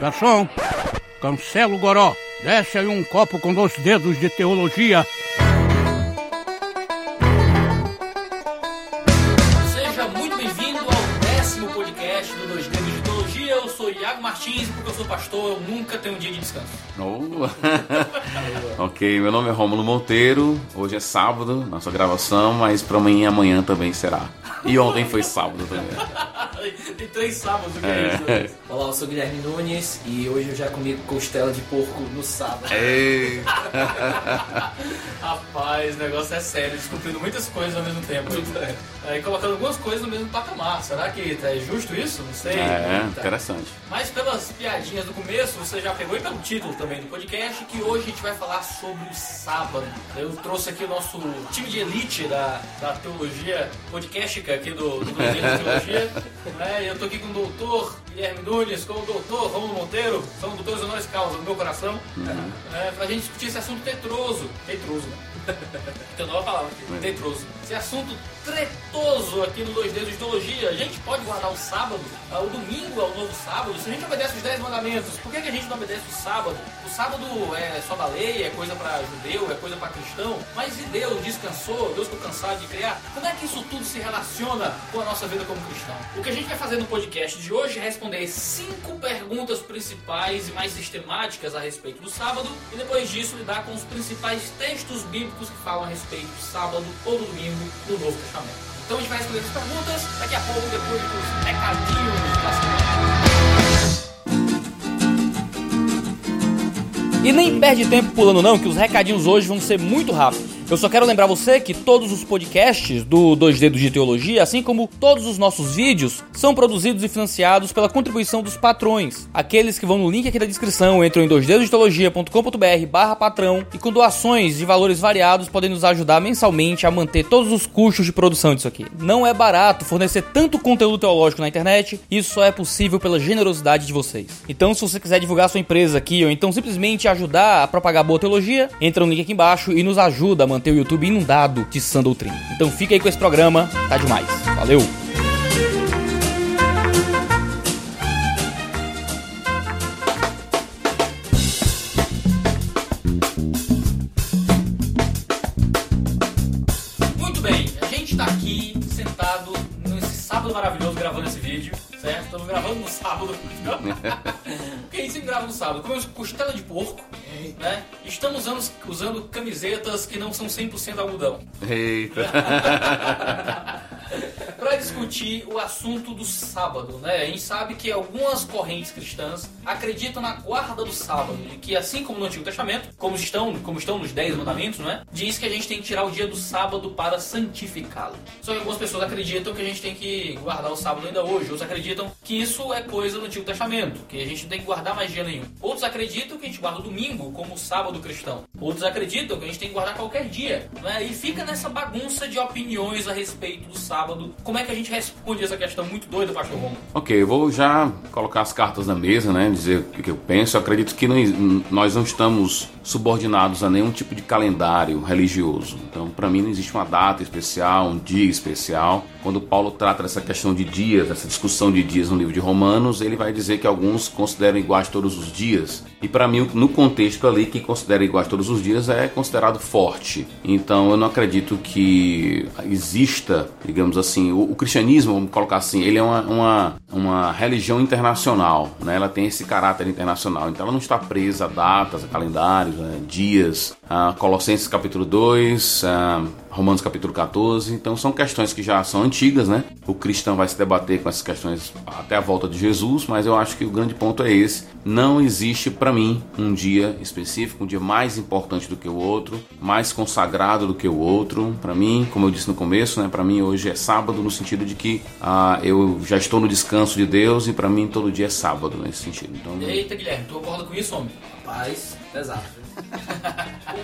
Garçom, cancela o goró. Desce aí um copo com dois dedos de teologia. Seja muito bem-vindo ao décimo podcast do Dois Dedos de Teologia. Eu sou Iago Martins, porque eu sou pastor, eu nunca tenho um dia de descanso. Oh. ok, meu nome é Rômulo Monteiro. Hoje é sábado, nossa gravação, mas para amanhã e amanhã também será. E ontem foi sábado também. Tem três sábados que é, É. isso. Olá, eu sou o Guilherme Nunes e hoje eu já comi costela de porco no sábado. Ei. Rapaz, o negócio é sério, descobrindo muitas coisas ao mesmo tempo. Aí colocando algumas coisas no mesmo patamar. Será que é justo isso? Não sei. É, interessante. Mas pelas piadinhas do começo, você já pegou e pelo título também do podcast, que hoje a gente vai falar sobre o sábado. Eu trouxe aqui o nosso time de elite da, da teologia podcastica aqui do, do Brasil de Teologia. né? Eu tô aqui com o doutor Guilherme Nunes, com o doutor Romulo Monteiro, são doutores honoris causa do meu coração, né? pra gente discutir esse assunto tetroso. Tetroso, né? Tem nova palavra aqui, tetroso. Esse assunto tretoso aqui no Dois Dedos de Teologia. A gente pode guardar o sábado, ah, o domingo é o novo sábado. Se a gente obedece os 10 mandamentos, por que, que a gente não obedece o sábado? O sábado é só da lei, é coisa para judeu, é coisa para cristão. Mas e Deus descansou? Deus ficou cansado de criar? Como é que isso tudo se relaciona com a nossa vida como cristão? O que a gente vai fazer no podcast de hoje é responder cinco perguntas principais e mais sistemáticas a respeito do sábado e depois disso lidar com os principais textos bíblicos que falam a respeito do sábado ou do domingo no Novo Testamento. Então a gente vai responder as perguntas daqui a pouco, depois dos recadinhos da semana. E nem perde tempo pulando não, que os recadinhos hoje vão ser muito rápidos. Eu só quero lembrar você que todos os podcasts do Dois Dedos de Teologia, assim como todos os nossos vídeos, são produzidos e financiados pela contribuição dos patrões. Aqueles que vão no link aqui da descrição, entram em doisdedosdeteologia.com.br barra patrão e com doações de valores variados podem nos ajudar mensalmente a manter todos os custos de produção disso aqui. Não é barato fornecer tanto conteúdo teológico na internet, isso só é possível pela generosidade de vocês. Então se você quiser divulgar sua empresa aqui ou então simplesmente ajudar a propagar boa teologia, entra no link aqui embaixo e nos ajuda a manter o YouTube inundado de sã doutrina. Então fica aí com esse programa, tá demais. Valeu! Muito bem, a gente tá aqui sentado nesse sábado maravilhoso gravando esse vídeo, certo? Estamos gravando no sábado. Porque a gente sempre grava no sábado. Comemos costela de porco, né? Estamos usando, usando camisetas que não são 100% algodão. Eita. Discutir o assunto do sábado, né? A gente sabe que algumas correntes cristãs acreditam na guarda do sábado, e que assim como no Antigo Testamento, como estão, como estão nos Dez Mandamentos, né? Diz que a gente tem que tirar o dia do sábado para santificá-lo. Só que algumas pessoas acreditam que a gente tem que guardar o sábado ainda hoje. Outros acreditam que isso é coisa do Antigo Testamento, que a gente não tem que guardar mais dia nenhum. Outros acreditam que a gente guarda o domingo como o sábado cristão. Outros acreditam que a gente tem que guardar qualquer dia, né? E fica nessa bagunça de opiniões a respeito do sábado. Como é que a gente responde essa questão muito doida, pastor Romulo? Ok, eu vou já colocar as cartas na mesa, né? Dizer o que eu penso. Eu acredito que não- nós não estamos subordinados a nenhum tipo de calendário religioso. Então, para mim, não existe uma data especial, um dia especial. Quando Paulo trata dessa questão de dias, essa discussão de dias no livro de Romanos, ele vai dizer que alguns consideram iguais todos os dias. E para mim, no contexto ali, quem considera iguais todos os dias é considerado forte. Então, eu não acredito que exista, digamos assim, o, o cristianismo, vamos colocar assim, ele é uma, uma, uma religião internacional, né? Ela tem esse caráter internacional. Então, ela não está presa a datas, a calendários, né? dias. Ah, Colossenses capítulo 2, ah, Romanos capítulo 14. Então são questões que já são antigas, né? O cristão vai se debater com essas questões até a volta de Jesus, mas eu acho que o grande ponto é esse. Não existe para mim um dia específico, um dia mais importante do que o outro, mais consagrado do que o outro. Para mim, como eu disse no começo, né? Para mim hoje é sábado no sentido de que ah, eu já estou no descanso de Deus e para mim todo dia é sábado nesse sentido. Então, Eita, Guilherme, tu concorda com isso, homem? Rapaz, pesado.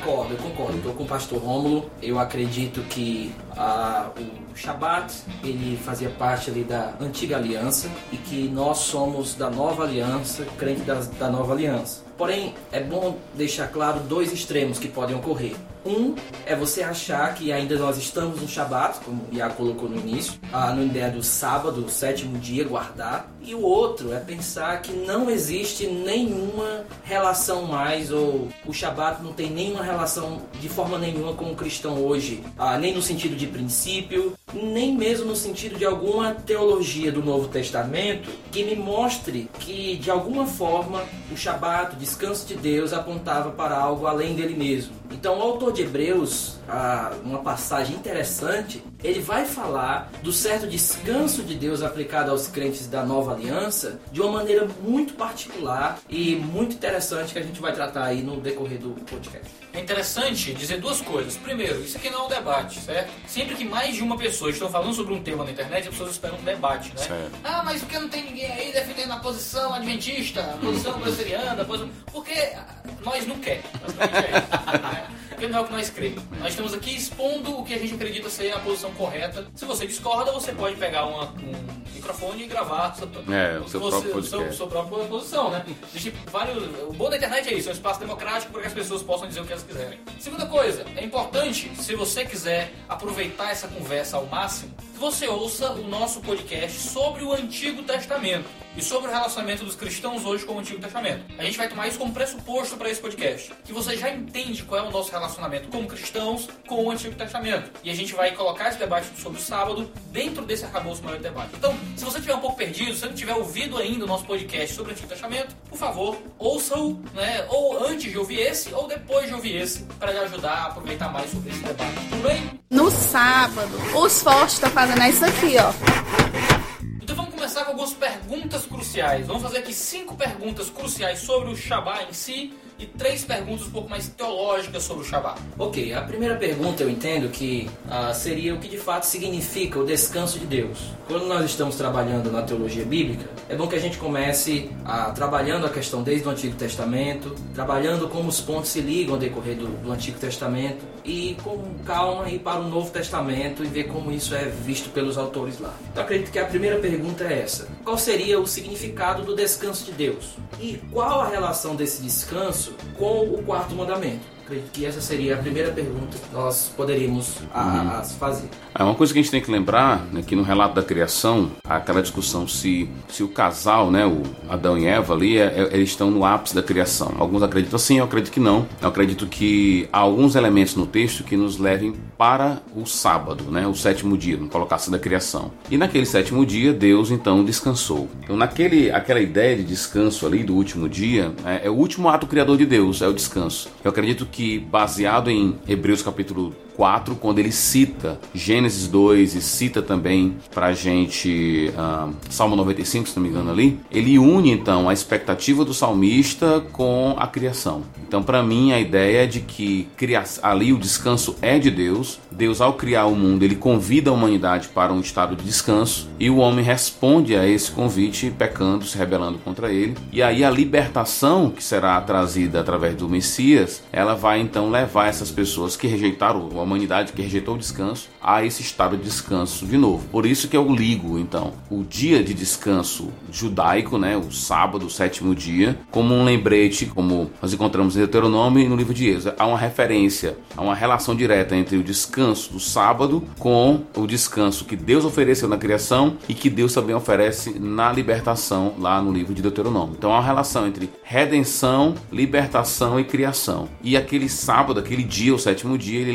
Concordo, eu concordo. Estou com o pastor Rômulo. Eu acredito que ah, o Shabat ele fazia parte ali da antiga aliança e que nós somos da nova aliança, crente da, da nova aliança. Porém, é bom deixar claro dois extremos que podem ocorrer. Um é você achar que ainda nós estamos no Shabat, como Iago colocou no início, ah, no ideia do sábado, o sétimo dia, guardar. E o outro é pensar que não existe nenhuma relação mais, ou o Shabat não tem nenhuma relação de forma nenhuma com o cristão hoje, ah, nem no sentido de princípio, nem mesmo no sentido de alguma teologia do Novo Testamento que me mostre que de alguma forma o Shabat, o descanso de Deus, apontava para algo além dele mesmo. Então, o autor de Hebreus, ah, uma passagem interessante, ele vai falar do certo descanso de Deus aplicado aos crentes da nova aliança de uma maneira muito particular e muito interessante que a gente vai tratar aí no decorrer do podcast. É interessante dizer duas coisas. Primeiro, isso aqui não é um debate, certo? Sempre que mais de uma pessoa está falando sobre um tema na internet, as pessoas esperam um debate, né? Certo. Ah, mas por que não tem ninguém aí defendendo a posição adventista, a posição presbiteriana, a posição... Porque nós não quer. basicamente é isso, é o que nós cremos. Nós estamos aqui expondo o que a gente acredita ser a posição correta. Se você discorda, você pode pegar uma- um microfone e gravar sua, É, o seu você- próprio seu- sua própria posição, né? Existe vários. O bom da internet é isso, é um espaço democrático para que as pessoas possam dizer o que elas quiserem. Segunda coisa, é importante, se você quiser aproveitar essa conversa ao máximo, que você ouça o nosso podcast sobre o Antigo Testamento e sobre o relacionamento dos cristãos hoje com o Antigo Testamento. A gente vai tomar isso como pressuposto para esse podcast, que você já entende qual é o nosso relacionamento como cristãos com o Antigo Testamento. E a gente vai colocar esse debate sobre o sábado dentro desse arcabouço maior de debate. Então, se você estiver um pouco perdido, se você não tiver ouvido ainda o nosso podcast sobre o Antigo Testamento, por favor, ouça-o, né? Ou antes de ouvir esse, ou depois de ouvir esse, para lhe ajudar a aproveitar mais sobre esse debate. Tudo bem? No sábado, os fortes estão fazendo isso aqui, ó. Então vamos começar com algumas perguntas cruciais. Vamos fazer aqui cinco perguntas cruciais sobre o Shabbat em si e três perguntas um pouco mais teológicas sobre o Shabbat. Ok, a primeira pergunta eu entendo que ah, seria o que de fato significa o descanso de Deus. Quando nós estamos trabalhando na teologia bíblica, é bom que a gente comece a, trabalhando a questão desde o Antigo Testamento, trabalhando como os pontos se ligam ao decorrer do, do Antigo Testamento e com calma ir para o Novo Testamento e ver como isso é visto pelos autores lá. Então acredito que a primeira pergunta é essa: qual seria o significado do descanso de Deus? E qual a relação desse descanso com o quarto mandamento? Acredito que essa seria a primeira pergunta que nós poderíamos a- a fazer. É uma coisa que a gente tem que lembrar, né, que no relato da criação, aquela discussão se, se o casal, né, o Adão e Eva ali, é- é- eles estão no ápice da criação. Alguns acreditam sim, eu acredito que não. Eu acredito que há alguns elementos no texto que nos levem para o sábado, né, o sétimo dia, no colocar-se da criação. E naquele sétimo dia, Deus então descansou. Então, naquele, aquela ideia de descanso ali do último dia, é, é o último ato criador de Deus, é o descanso. Eu acredito que, baseado em Hebreus capítulo 4, quando ele cita Gênesis 2 e cita também pra gente ah, Salmo 95, se não me engano ali, ele une então a expectativa do salmista com a criação. Então, para mim, a ideia é de que ali o descanso é de Deus. Deus, ao criar o mundo, ele convida a humanidade para um estado de descanso e o homem responde a esse convite pecando, se rebelando contra ele. E aí a libertação que será trazida através do Messias, ela vai então levar essas pessoas que rejeitaram a humanidade, que rejeitou o descanso, a esse estado de descanso de novo. Por isso que eu ligo então o dia de descanso judaico, né, o sábado, o sétimo dia, como um lembrete, como nós encontramos em Deuteronômio e no livro de Êxodo. Há uma referência, há uma relação direta entre o descanso do sábado com o descanso que Deus ofereceu na criação e que Deus também oferece na libertação lá no livro de Deuteronômio. Então há uma relação entre redenção, libertação e criação. E aquele sábado, aquele dia, o sétimo dia, ele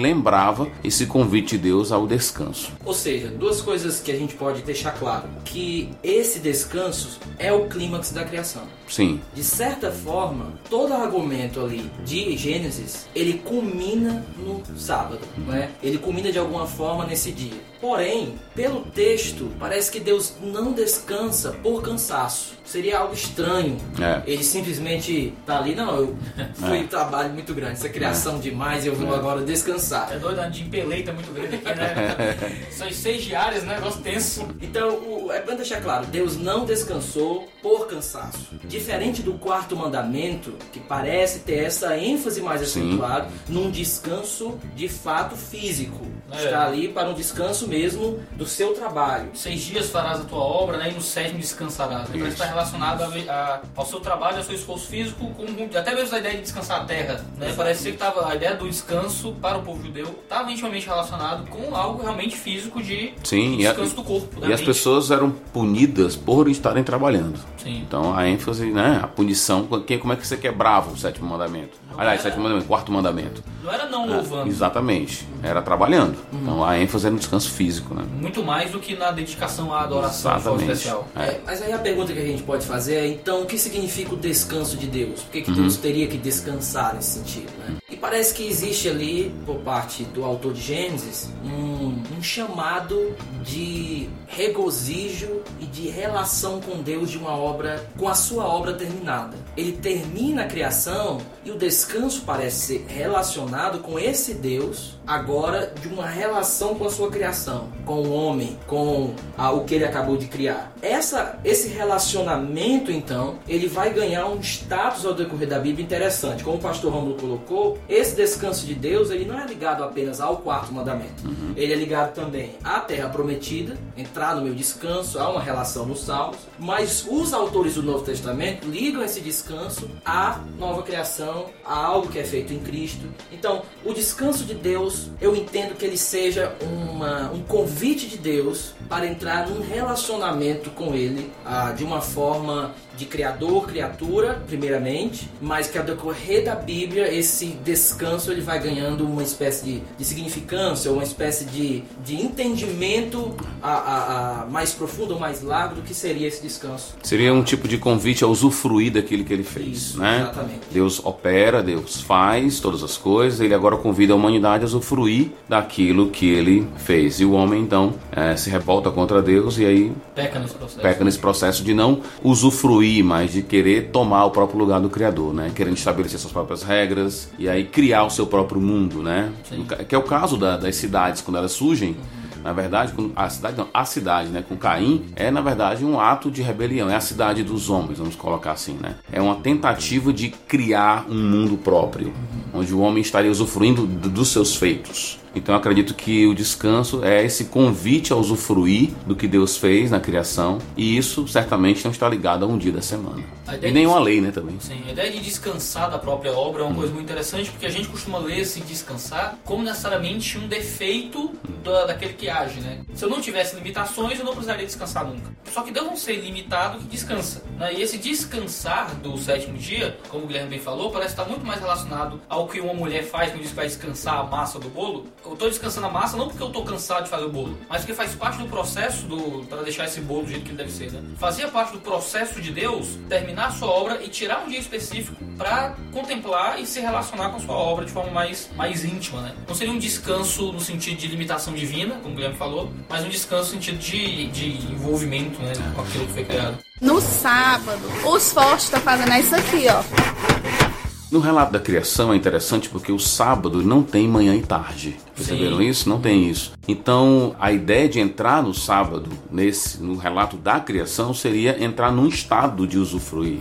esse convite de Deus ao descanso. Ou seja, duas coisas que a gente pode deixar claro: que esse descanso é o clímax da criação. Sim, De certa forma, todo argumento ali de Gênesis, ele culmina no sábado, né? Ele culmina de alguma forma nesse dia. Porém, pelo texto, parece que Deus não descansa por cansaço. Seria algo estranho. É. Ele simplesmente tá ali, não, eu fui É. um trabalho muito grande, essa criação demais, eu vou agora descansar. É doido, a de empeleita muito grande aqui, né? São seis diárias, né? Negócio tenso. Então, o- é pra deixar claro, Deus não descansou por cansaço. Diferente do quarto mandamento, que parece ter essa ênfase mais acentuada num descanso de fato físico. É. Está ali para um descanso mesmo do seu trabalho. Seis dias farás a tua obra, né? E no sétimo descansarás. Então Isso. está relacionado a- a- ao seu trabalho, ao seu esforço físico, com, até mesmo a ideia de descansar a terra. Né? Parece ser que tava, a ideia do descanso para o povo judeu estava intimamente relacionado com algo realmente físico de Sim, e, a- descanso do corpo. da e as pessoas eram punidas por estarem trabalhando. Sim. Então a ênfase, né? A punição, quem- como é que você quebrava o sétimo mandamento? Aliás, sétimo mandamento, quarto mandamento. Não era não louvando. exatamente. Era trabalhando. Então a ênfase era no descanso físico, né? Muito mais do que na dedicação à adoração de forma Exatamente. especial. É. É, mas aí a pergunta que a gente pode fazer é, então, o que significa o descanso de Deus? Por que, Uhum. que Deus teria que descansar nesse sentido? Né? E parece que existe ali, por parte do autor de Gênesis, um, um chamado de regozijo e de relação com Deus de uma obra, com a sua obra terminada. Ele termina a criação e o descanso parece ser relacionado com esse Deus, agora de uma relação com a sua criação, com o homem, com ah, o que ele acabou de criar. Essa, esse relacionamento, então, ele vai ganhar um status ao decorrer da Bíblia interessante. Como o pastor Romulo colocou, esse descanso de Deus, ele não é ligado apenas ao quarto mandamento. Ele é ligado também à terra prometida, entrar no meu descanso, há uma relação nos Salmos, mas os autores do Novo Testamento ligam esse descanso à nova criação, a algo que é feito em Cristo. Então, o descanso de Deus, eu entendo que ele seja uma, um convite de Deus para entrar num relacionamento com Ele ah, de uma forma de criador, criatura, primeiramente, mas que ao decorrer da Bíblia esse descanso ele vai ganhando uma espécie de, de significância, uma espécie de, de entendimento a, a- a mais profundo ou mais largo do que seria esse descanso. Seria um tipo de convite a usufruir daquilo que ele fez, Isso, né? exatamente. Deus opera, Deus faz todas as coisas, ele agora convida a humanidade a usufruir daquilo que ele fez. E o homem, então, eh, se revolta contra Deus e aí Peca nesse processo. peca nesse processo de não usufruir, mas de querer tomar o próprio lugar do Criador, né? Querendo estabelecer suas próprias regras e aí criar o seu próprio mundo, né? Sim. Que é o caso da- das cidades, quando elas surgem. Na verdade, a cidade não, a cidade, né, com Caim, é na verdade um ato de rebelião, é a cidade dos homens, vamos colocar assim, né? É uma tentativa de criar um mundo próprio, onde o homem estaria usufruindo dos seus feitos. Então eu acredito que o descanso é esse convite a usufruir do que Deus fez na criação, e isso certamente não está ligado a um dia da semana. E nem de- lei, né, também. Sim, a ideia de descansar da própria obra é uma coisa muito interessante porque a gente costuma ler esse descansar como necessariamente um defeito da, daquele que né? Se eu não tivesse limitações, eu não precisaria descansar nunca. Só que Deus não ser limitado que descansa. Né? E esse descansar do sétimo dia, como o Guilherme bem falou, parece estar muito mais relacionado ao que uma mulher faz quando diz que vai descansar a massa do bolo. Eu tô descansando a massa não porque eu tô cansado de fazer o bolo, mas porque faz parte do processo do para deixar esse bolo do jeito que ele deve ser, né? Fazia parte do processo de Deus terminar a sua obra e tirar um dia específico para contemplar e se relacionar com a sua obra de forma mais, mais íntima, né? Não seria um descanso no sentido de limitação divina, como Guilherme falou, mas um descanso no sentido de, de envolvimento, né? Com aquilo que foi criado. No sábado, os fortes estão fazendo isso aqui, ó. No relato da criação é interessante porque o sábado não tem manhã e tarde. Perceberam Sim. isso? Não tem isso. Então, a ideia de entrar no sábado, nesse no relato da criação, seria entrar num estado de usufruir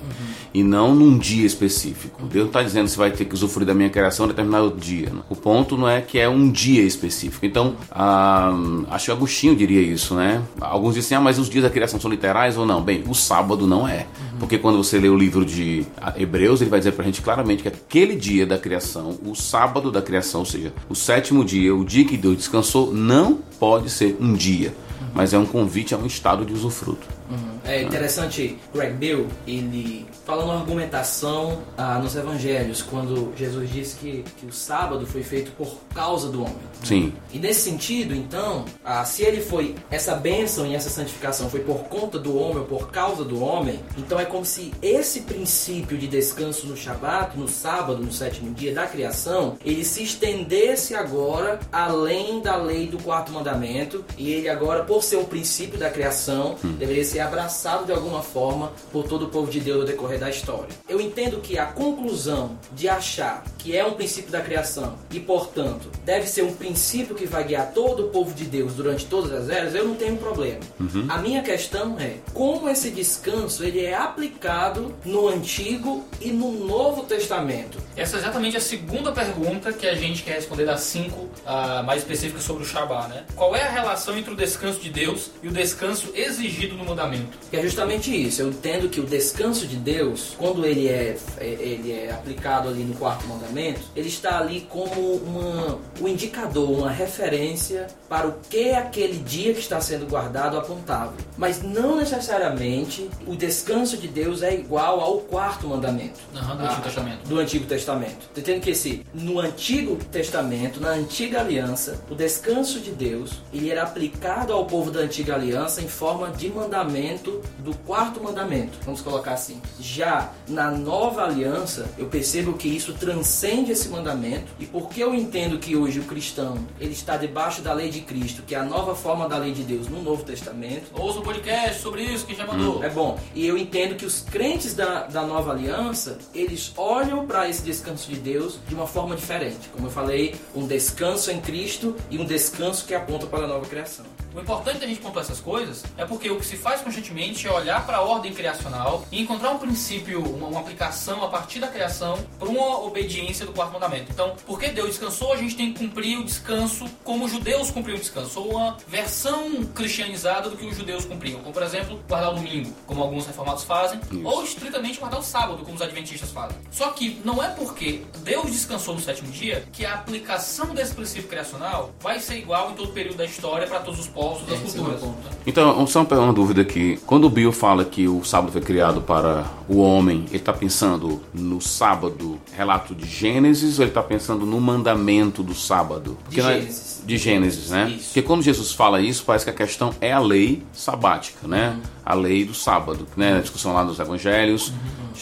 e não num dia específico. Deus não está dizendo você vai ter que usufruir da minha criação em determinado dia. né? O ponto não é que é um dia específico. Então, ah, acho que Agostinho diria isso, né? Alguns dizem, ah, mas os dias da criação são literais ou não? Bem, o sábado não é. Porque quando você lê o livro de ah, Hebreus, ele vai dizer pra gente claramente que aquele dia da criação, o sábado da criação, ou seja, o sétimo dia, o dia que Deus descansou, não pode ser um dia, mas é um convite a um estado de usufruto. É interessante, Greg Bill, ele fala uma argumentação ah, nos evangelhos, quando Jesus disse que, que o sábado foi feito por causa do homem. Sim, E nesse sentido, então, ah, se ele foi, essa bênção e essa santificação foi por conta do homem ou por causa do homem, então é como se esse princípio de descanso no Shabat, no sábado, no sétimo dia da criação, ele se estendesse agora além da lei do quarto mandamento, e ele agora, por ser um princípio da criação, deveria ser ser abraçado de alguma forma por todo o povo de Deus no decorrer da história. Eu entendo que a conclusão de achar que é um princípio da criação e, portanto, deve ser um princípio que vai guiar todo o povo de Deus durante todas as eras, eu não tenho problema. Uhum. A minha questão é como esse descanso ele é aplicado no Antigo e no Novo Testamento. Essa é exatamente a segunda pergunta que a gente quer responder das cinco ah, mais específicas sobre o Shabá, né? Qual é a relação entre o descanso de Deus e o descanso exigido no mandamento? Que é justamente isso. Eu entendo que o descanso de Deus, quando ele é, é- ele é aplicado ali no quarto mandamento, ele está ali como uma, um indicador, uma referência para o que aquele dia que está sendo guardado apontava. Mas não necessariamente o descanso de Deus é igual ao quarto mandamento. Aham, do Ah, Antigo Testamento. do Antigo Testamento. Entendendo que esse, no Antigo Testamento, na Antiga Aliança, o descanso de Deus, ele era aplicado ao povo da Antiga Aliança em forma de mandamento do quarto mandamento, vamos colocar assim. Já na Nova Aliança, eu percebo que isso transcende esse mandamento, e porque eu entendo que hoje o cristão, ele está debaixo da lei de Cristo, que é a nova forma da lei de Deus no Novo Testamento, Ouça um podcast sobre isso que já mandou. é bom. E eu entendo que os crentes da, da nova aliança, eles olham para esse descanso de Deus de uma forma diferente. Como eu falei, um descanso em Cristo e um descanso que aponta para a nova criação. O importante da gente pontuar essas coisas é porque o que se faz constantemente é olhar para a ordem criacional e encontrar um princípio, uma, uma aplicação a partir da criação para uma obediência do quarto mandamento. Então, porque Deus descansou, a gente tem que cumprir o descanso como os judeus cumpriam o descanso, ou uma versão cristianizada do que os judeus cumpriam. Como, por exemplo, guardar o domingo, como alguns reformados fazem, ou estritamente guardar o sábado, como os adventistas fazem. Só que não é porque Deus descansou no sétimo dia que a aplicação desse princípio criacional vai ser igual em todo o período da história para todos os povos, todas as Esse é culturas. ponto. Então, só uma dúvida aqui. Quando o Bill fala que o sábado foi criado para o homem, ele está pensando no sábado, relato de Gênesis, ou ele está pensando no mandamento do sábado? Porque não é- Gênesis. De Gênesis, né? Isso. Porque quando Jesus fala isso, parece que a questão é a lei sabática, né? A lei do sábado, né? A discussão lá nos evangelhos.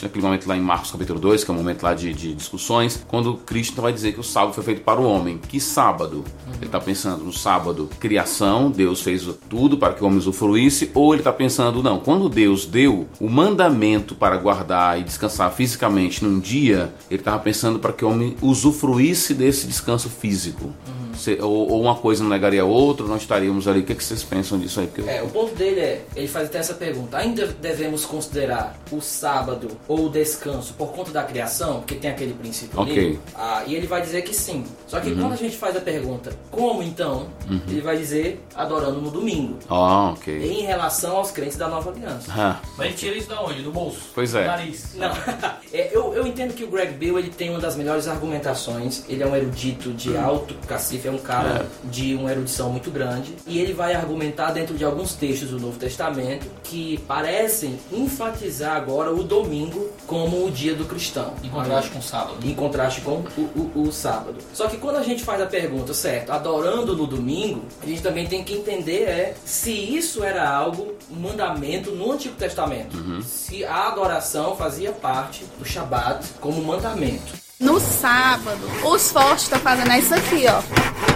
Naquele momento lá em Marcos capítulo 2, que é um momento lá de, de discussões, quando Cristo vai dizer que o sábado foi feito para o homem. Que sábado? Ele está pensando no sábado, criação, Deus fez tudo para que o homem usufruísse, ou ele está pensando, não, quando Deus deu o mandamento para guardar e descansar fisicamente num dia, ele estava pensando para que o homem usufruísse desse descanso físico. Se- ou, ou uma coisa não negaria a outra, nós estaríamos ali. O que, que vocês pensam disso aí? Porque É, o ponto dele é, ele faz até essa pergunta, ainda devemos considerar o sábado ou o descanso por conta da criação, porque tem aquele princípio Ok. ali? Ah, e ele vai dizer que sim. Só que quando a gente faz a pergunta, como então? Ele vai dizer, adorando no domingo. Ah, ok. Em relação aos crentes da nova aliança. Ah, Mas ele tira isso da onde? Do bolso? Pois é. Do nariz. Não, é, eu, eu entendo que o Greg Bill ele tem uma das melhores argumentações. Ele é um erudito de alto cacife, é um cara de uma erudição muito grande. E ele vai argumentar dentro de alguns textos do Novo Testamento que parecem enfatizar agora o domingo como o dia do cristão. Em contraste com o sábado. Em contraste com o, o- o sábado. Só que quando a gente faz a pergunta, certo, adorando no domingo, a gente também tem que entender é se isso era algo, um mandamento no Antigo Testamento. Se a adoração fazia parte do Shabat como mandamento. No sábado, os fortes estão fazendo isso aqui, ó.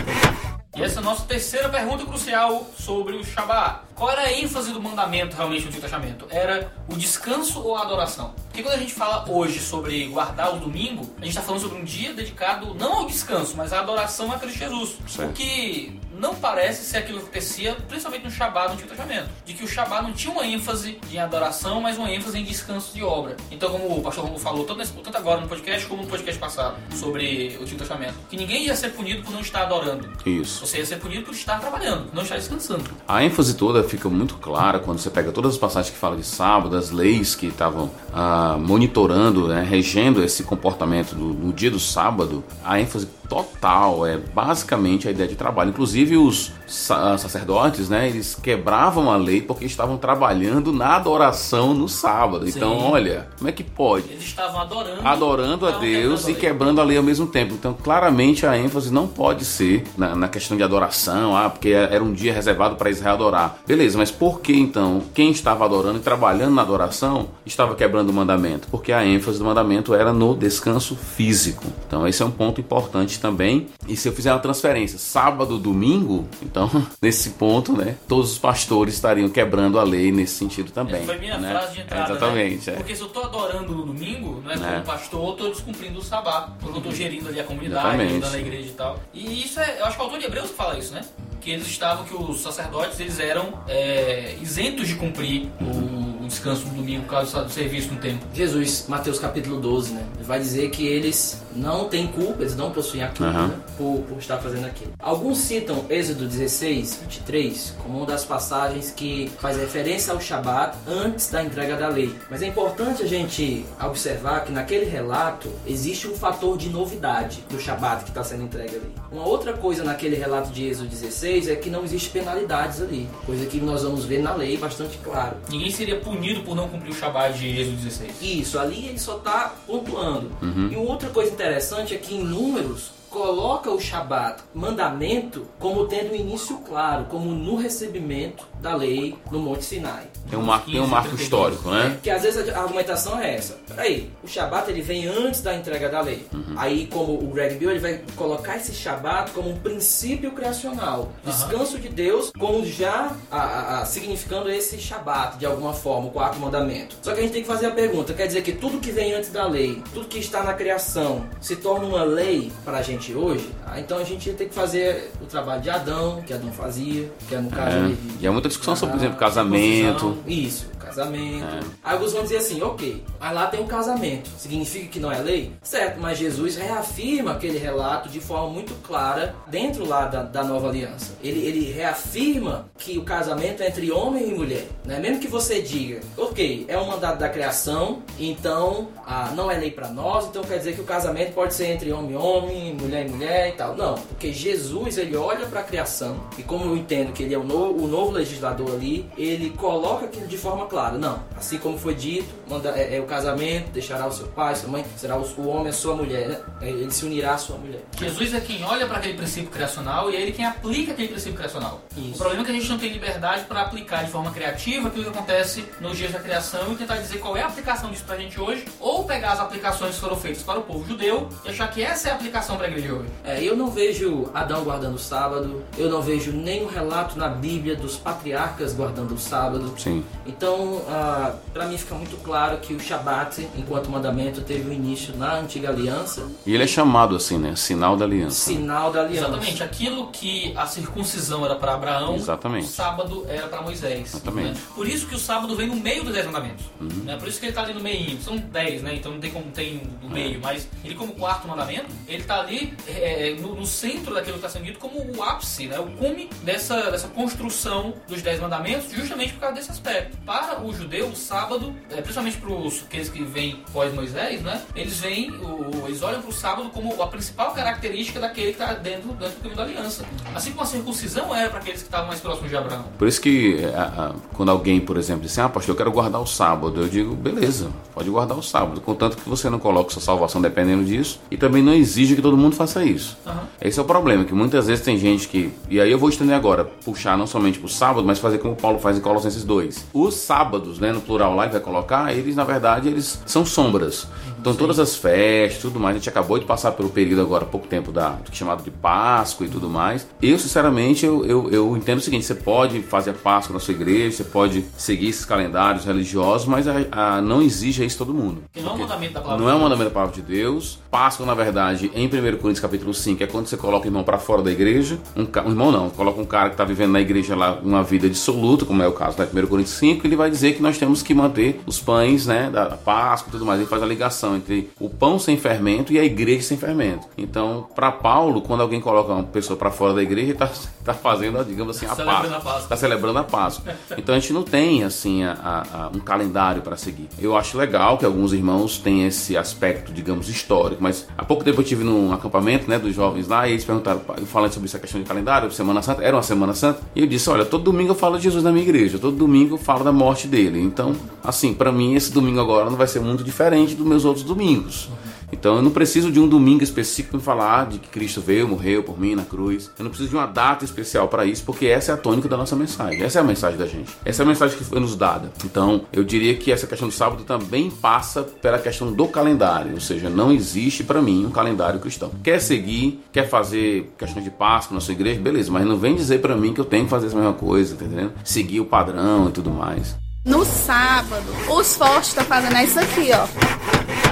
E essa é a nossa terceira pergunta crucial sobre o Shabbat. Qual era a ênfase do mandamento realmente no Testamento? Era o descanso ou a adoração? Porque quando a gente fala hoje sobre guardar o domingo, a gente está falando sobre um dia dedicado não ao descanso, mas à adoração a Cristo Jesus. Certo. O que não parece ser aquilo que acontecia, principalmente no Shabbat do Antigo Testamento. De que o Shabbat não tinha uma ênfase em adoração, mas uma ênfase em descanso de obra. Então, como o pastor Romulo falou, tanto, nesse- tanto agora no podcast como no podcast passado, sobre o Antigo Testamento, que ninguém ia ser punido por não estar adorando. isso. Você ia ser punido por estar trabalhando, não estar descansando. A ênfase toda fica muito clara quando você pega todas as passagens que falam de sábado, as leis que estavam ah, monitorando, né, regendo esse comportamento do- no dia do sábado. A ênfase total é basicamente a ideia de trabalho. Inclusive os sa- sacerdotes, né, eles quebravam a lei porque estavam trabalhando na adoração no sábado. Então, Sim. olha, como é que pode? Eles estavam adorando. adorando a Deus quebrando e quebrando a lei ao mesmo tempo. Então, claramente a ênfase não pode ser na, na questão de adoração, ah, porque era um dia reservado para Israel adorar. Beleza, mas por que então quem estava adorando e trabalhando na adoração estava quebrando o mandamento? Porque a ênfase do mandamento era no descanso físico. Então, esse é um ponto importante também. E se eu fizer uma transferência sábado, domingo, então nesse ponto, né, todos os pastores estariam quebrando a lei nesse sentido também. Foi minha né? frase de entrada. Exatamente. Né? É. Porque se eu tô adorando no domingo, não é como É. pastor, eu tô descumprindo o sabá. Porque eu tô gerindo ali a comunidade, ajudando a igreja e tal. E isso é. Eu acho que o autor de Hebreus fala isso, né? Que eles estavam, que os sacerdotes eles eram é, isentos de cumprir o descanso do domingo por causa do serviço no templo. Jesus, Mateus capítulo 12, né? Ele vai dizer que eles não têm culpa, eles não possuem a culpa, Aham. né? Por, por estar fazendo aquilo. Alguns citam Êxodo 16, 23, como uma das passagens que faz referência ao Shabat antes da entrega da lei. Mas é importante a gente observar que naquele relato existe um fator de novidade do Shabat que está sendo entregue ali. Uma outra coisa naquele relato de Êxodo 16 é que não existe penalidades ali, coisa que nós vamos ver na lei bastante claro. Ninguém seria punido por não cumprir o Shabbat de Êxodo 16. Isso, ali ele só está pontuando. Uhum. E outra coisa interessante é que em Números coloca o Shabat, mandamento, como tendo um início claro, como no recebimento da lei no Monte Sinai. Tem um marco, tem um marco 15, histórico, né? Que às vezes a argumentação é essa. Peraí, o Shabat ele vem antes da entrega da lei. Uhum. Aí, como o Greg Bill, ele vai colocar esse Shabat como um princípio criacional. Descanso de Deus, como já a- a- a- significando esse Shabat, de alguma forma, o quarto mandamento. Só que a gente tem que fazer a pergunta: quer dizer que tudo que vem antes da lei, tudo que está na criação, se torna uma lei para a gente hoje? Ah, então a gente tem que fazer o trabalho de Adão, que Adão fazia, que é no caso É. E há muita discussão sobre, por ah, exemplo, casamento. circuncisão. Isso, casamento. Aí alguns vão dizer assim, ok, mas lá tem um casamento. Significa que não é lei? Certo, mas Jesus reafirma aquele relato de forma muito clara dentro lá da, da nova aliança. Ele, ele reafirma que o casamento é entre homem e mulher. Né? Mesmo que você diga, ok, é um mandato da criação, então ah, não é lei para nós, então quer dizer que o casamento pode ser entre homem e homem, mulher e mulher e tal. Não, porque Jesus ele olha para a criação e como eu entendo que ele é o, no- o novo legislador ali, ele coloca aquilo de forma clara. Não, assim como foi dito, manda, é, é o casamento, deixará o seu pai, sua mãe, será o, o homem a sua mulher, né? ele se unirá à sua mulher. Jesus é quem olha para aquele princípio criacional e é ele quem aplica aquele princípio criacional. Isso. O problema é que a gente não tem liberdade para aplicar de forma criativa aquilo que acontece nos dias da criação e tentar dizer qual é a aplicação disso pra gente hoje, ou pegar as aplicações que foram feitas para o povo judeu e achar que essa é a aplicação para a igreja É, eu não vejo Adão guardando o sábado, eu não vejo nenhum relato na Bíblia dos patriarcas guardando o sábado. Sim. Então, ah, para mim fica muito claro que o Shabat, enquanto mandamento, teve o início na antiga aliança, E ele é chamado assim, né? Sinal da aliança. sinal da aliança. Exatamente, aquilo que a circuncisão era para Abraão, Exatamente. o sábado era para Moisés. Exatamente. né? Por isso que o sábado vem no meio dos dez mandamentos. Uhum. né? Por isso que ele está ali no meio. São dez, né? Então não tem como tem É. no meio. Mas ele como quarto mandamento, ele está ali é, no, no centro daquilo que está sendo dito como o ápice, né? O cume dessa, dessa construção dos dez mandamentos, justamente por causa desse aspecto. Para o judeu, o sábado, é, principalmente para aqueles que vêm pós Moisés, né? Eles veem, o, eles olham para o sábado como a principal característica daquele que está dentro, dentro do caminho da aliança. Assim como a circuncisão era para aqueles que estavam mais próximos de Abraão. Por isso que é, a- a- quando alguém, por exemplo, diz assim, ah, pastor, eu quero guardar o sábado, eu digo, beleza, pode guardar o sábado, contanto que você não coloque sua salvação dependendo disso e também não exige que todo mundo faça isso. Aham. Esse é o problema, que muitas vezes tem gente que, e aí eu vou estender agora, puxar não somente pro sábado, mas fazer como Paulo faz em Colossenses 2. Os sábados, né, no plural lá que vai colocar, eles na verdade eles são sombras. Então todas as festas, tudo mais, a gente acabou de passar pelo período agora, pouco tempo da do é chamado de Páscoa e tudo mais. Eu, sinceramente, eu, eu, eu entendo o seguinte, você pode fazer a Páscoa na sua igreja, você pode seguir esses calendários religiosos, mas a, a- não exija isso todo mundo. Não é um mandamento da palavra Não é um de Deus. mandamento da palavra de Deus. Páscoa, na verdade, em 1 Coríntios capítulo 5, é quando você coloca o irmão para fora da igreja. Um, um irmão não, coloca um cara que está vivendo na igreja lá uma vida dissoluta, como é o caso da 1 Coríntios 5, ele vai dizer que nós temos que manter os pães né, da Páscoa e tudo mais. Ele faz a ligação entre o pão sem fermento e a igreja sem fermento. Então, para Paulo, quando alguém coloca uma pessoa para fora da igreja, está tá fazendo, digamos assim, a Celebrando Páscoa. Está celebrando a Páscoa. Então a gente não tem assim a- a- um calendário para seguir. Eu acho legal que alguns irmãos têm esse aspecto, digamos, histórico, mas há pouco tempo eu tive num acampamento, né, dos jovens lá, e eles perguntaram, falando sobre essa questão de calendário, Semana Santa, era uma Semana Santa, e eu disse, olha, todo domingo eu falo de Jesus na minha igreja, todo domingo eu falo da morte dele. Então, assim, para mim esse domingo agora não vai ser muito diferente dos meus outros domingos. Então eu não preciso de um domingo específico para falar de que Cristo veio, morreu por mim na cruz. Eu não preciso de uma data especial para isso, porque essa é a tônica da nossa mensagem. Essa é a mensagem da gente. Essa é a mensagem que foi nos dada. Então eu diria que essa questão do sábado também passa pela questão do calendário, ou seja, não existe para mim um calendário cristão. Quer seguir, quer fazer questões de Páscoa na sua igreja, beleza, mas não vem dizer para mim que eu tenho que fazer essa mesma coisa, tá entendendo? Seguir o padrão e tudo mais. No sábado, os fortes estão fazendo isso aqui, ó.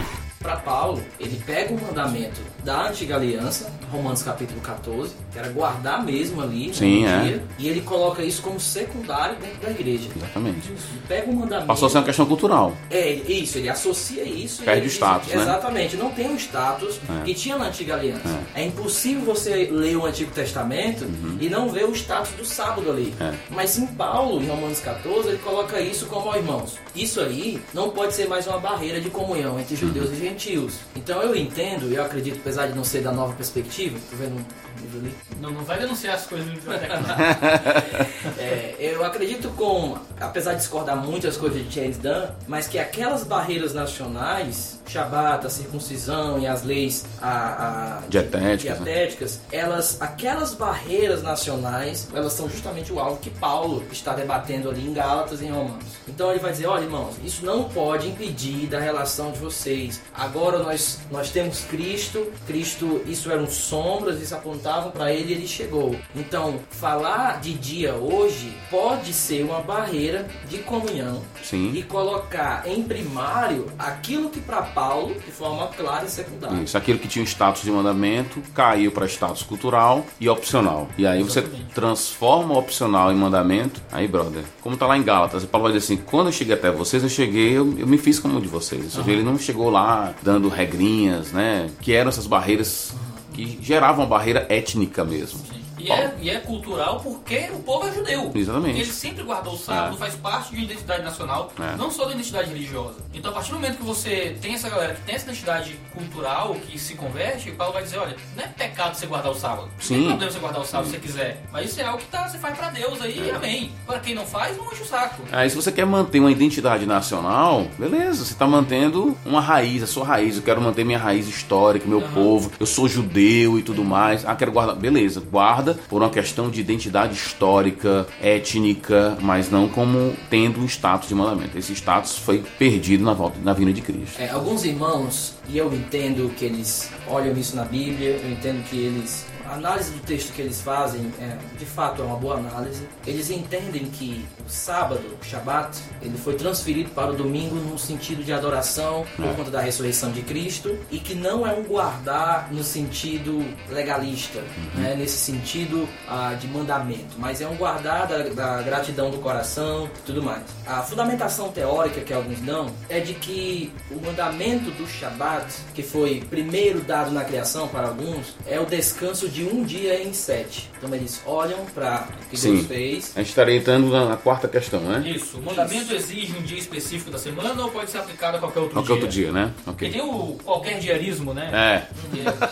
Para Paulo, ele pega o mandamento da antiga aliança, Romanos capítulo 14, que era guardar mesmo ali Sim, no é. dia, e ele coloca isso como secundário dentro da igreja. Exatamente. Ele pega o mandamento. Passou a ser uma questão cultural. É, isso, ele associa isso. Perde o status, diz, né? Exatamente, não tem o status É. que tinha na antiga aliança. É. impossível você ler o Antigo Testamento e não ver o status do sábado ali. Uhum. É. Mas em Paulo, em Romanos 14, ele coloca isso como, ó irmãos, isso aí não pode ser mais uma barreira de comunhão entre judeus e gentios. Então eu entendo, e eu acredito, apesar de não ser da nova perspectiva, tô vendo Não, não vai denunciar as coisas no biblioteca, não. é, eu acredito com, apesar de discordar muito das coisas de James Dunn, mas que aquelas barreiras nacionais, Shabat, a circuncisão e as leis a, a- Dietéticas, né? dietéticas, elas, aquelas barreiras nacionais, elas são justamente o alvo que Paulo está debatendo ali em Gálatas e em Romanos. Então ele vai dizer, olha irmãos, isso não pode impedir da relação de vocês. Agora nós, nós temos Cristo, Cristo, isso eram sombras, isso apontavam para ele ele chegou. Então, falar de dia hoje pode ser uma barreira de comunhão Sim. e colocar em primário aquilo que para Paulo, de forma clara e secundária. Isso, aquilo que tinha um status de mandamento caiu para status cultural e opcional. E aí você Exatamente. transforma o opcional em mandamento. Aí, brother, como tá lá em Gálatas, Paulo vai dizer assim: quando eu cheguei até vocês, eu cheguei, eu, eu me fiz como um de vocês. Ou seja, ele não chegou lá dando regrinhas, né? Que eram essas barreiras que geravam barreira étnica mesmo. E é, e é cultural porque o povo é judeu. Exatamente. Ele sempre guardou o sábado, É. faz parte de uma identidade nacional, É. não só da identidade religiosa. Então, a partir do momento que você tem essa galera que tem essa identidade cultural, que se converte, Paulo vai dizer, olha, não é pecado você guardar o sábado. Não Sim. tem problema você guardar o sábado se você quiser. Mas isso é algo que tá, você faz pra Deus aí, É. amém. Para quem não faz, não enche o saco. Aí, se você quer manter uma identidade nacional, beleza, você está mantendo uma raiz, a sua raiz. Eu quero manter minha raiz histórica, meu povo. Eu sou judeu e tudo mais. Ah, quero guardar. Beleza, guarda por uma questão de identidade histórica, étnica, mas não como tendo um status de mandamento. Esse status foi perdido na volta, na vinda de Cristo. É, alguns irmãos, e eu entendo que eles olham isso na Bíblia, eu entendo que eles. A análise do texto que eles fazem, é, de fato, é uma boa análise. Eles entendem que o sábado, o Shabat, ele foi transferido para o domingo no sentido de adoração por conta da ressurreição de Cristo e que não é um guardar no sentido legalista, né, nesse sentido ah, de mandamento, mas é um guardar da, da gratidão do coração e tudo mais. A fundamentação teórica que alguns dão é de que o mandamento do Shabat, que foi primeiro dado na criação para alguns, é o descanso de um dia em sete. Então eles olham para o que Sim. Deus fez. A gente estaria entrando na, na quarta questão, né? Isso. O mandamento exige um dia específico da semana ou pode ser aplicado a qualquer outro Qualquer dia? outro dia, né? Porque Ok. tem o qualquer diarismo, né? É,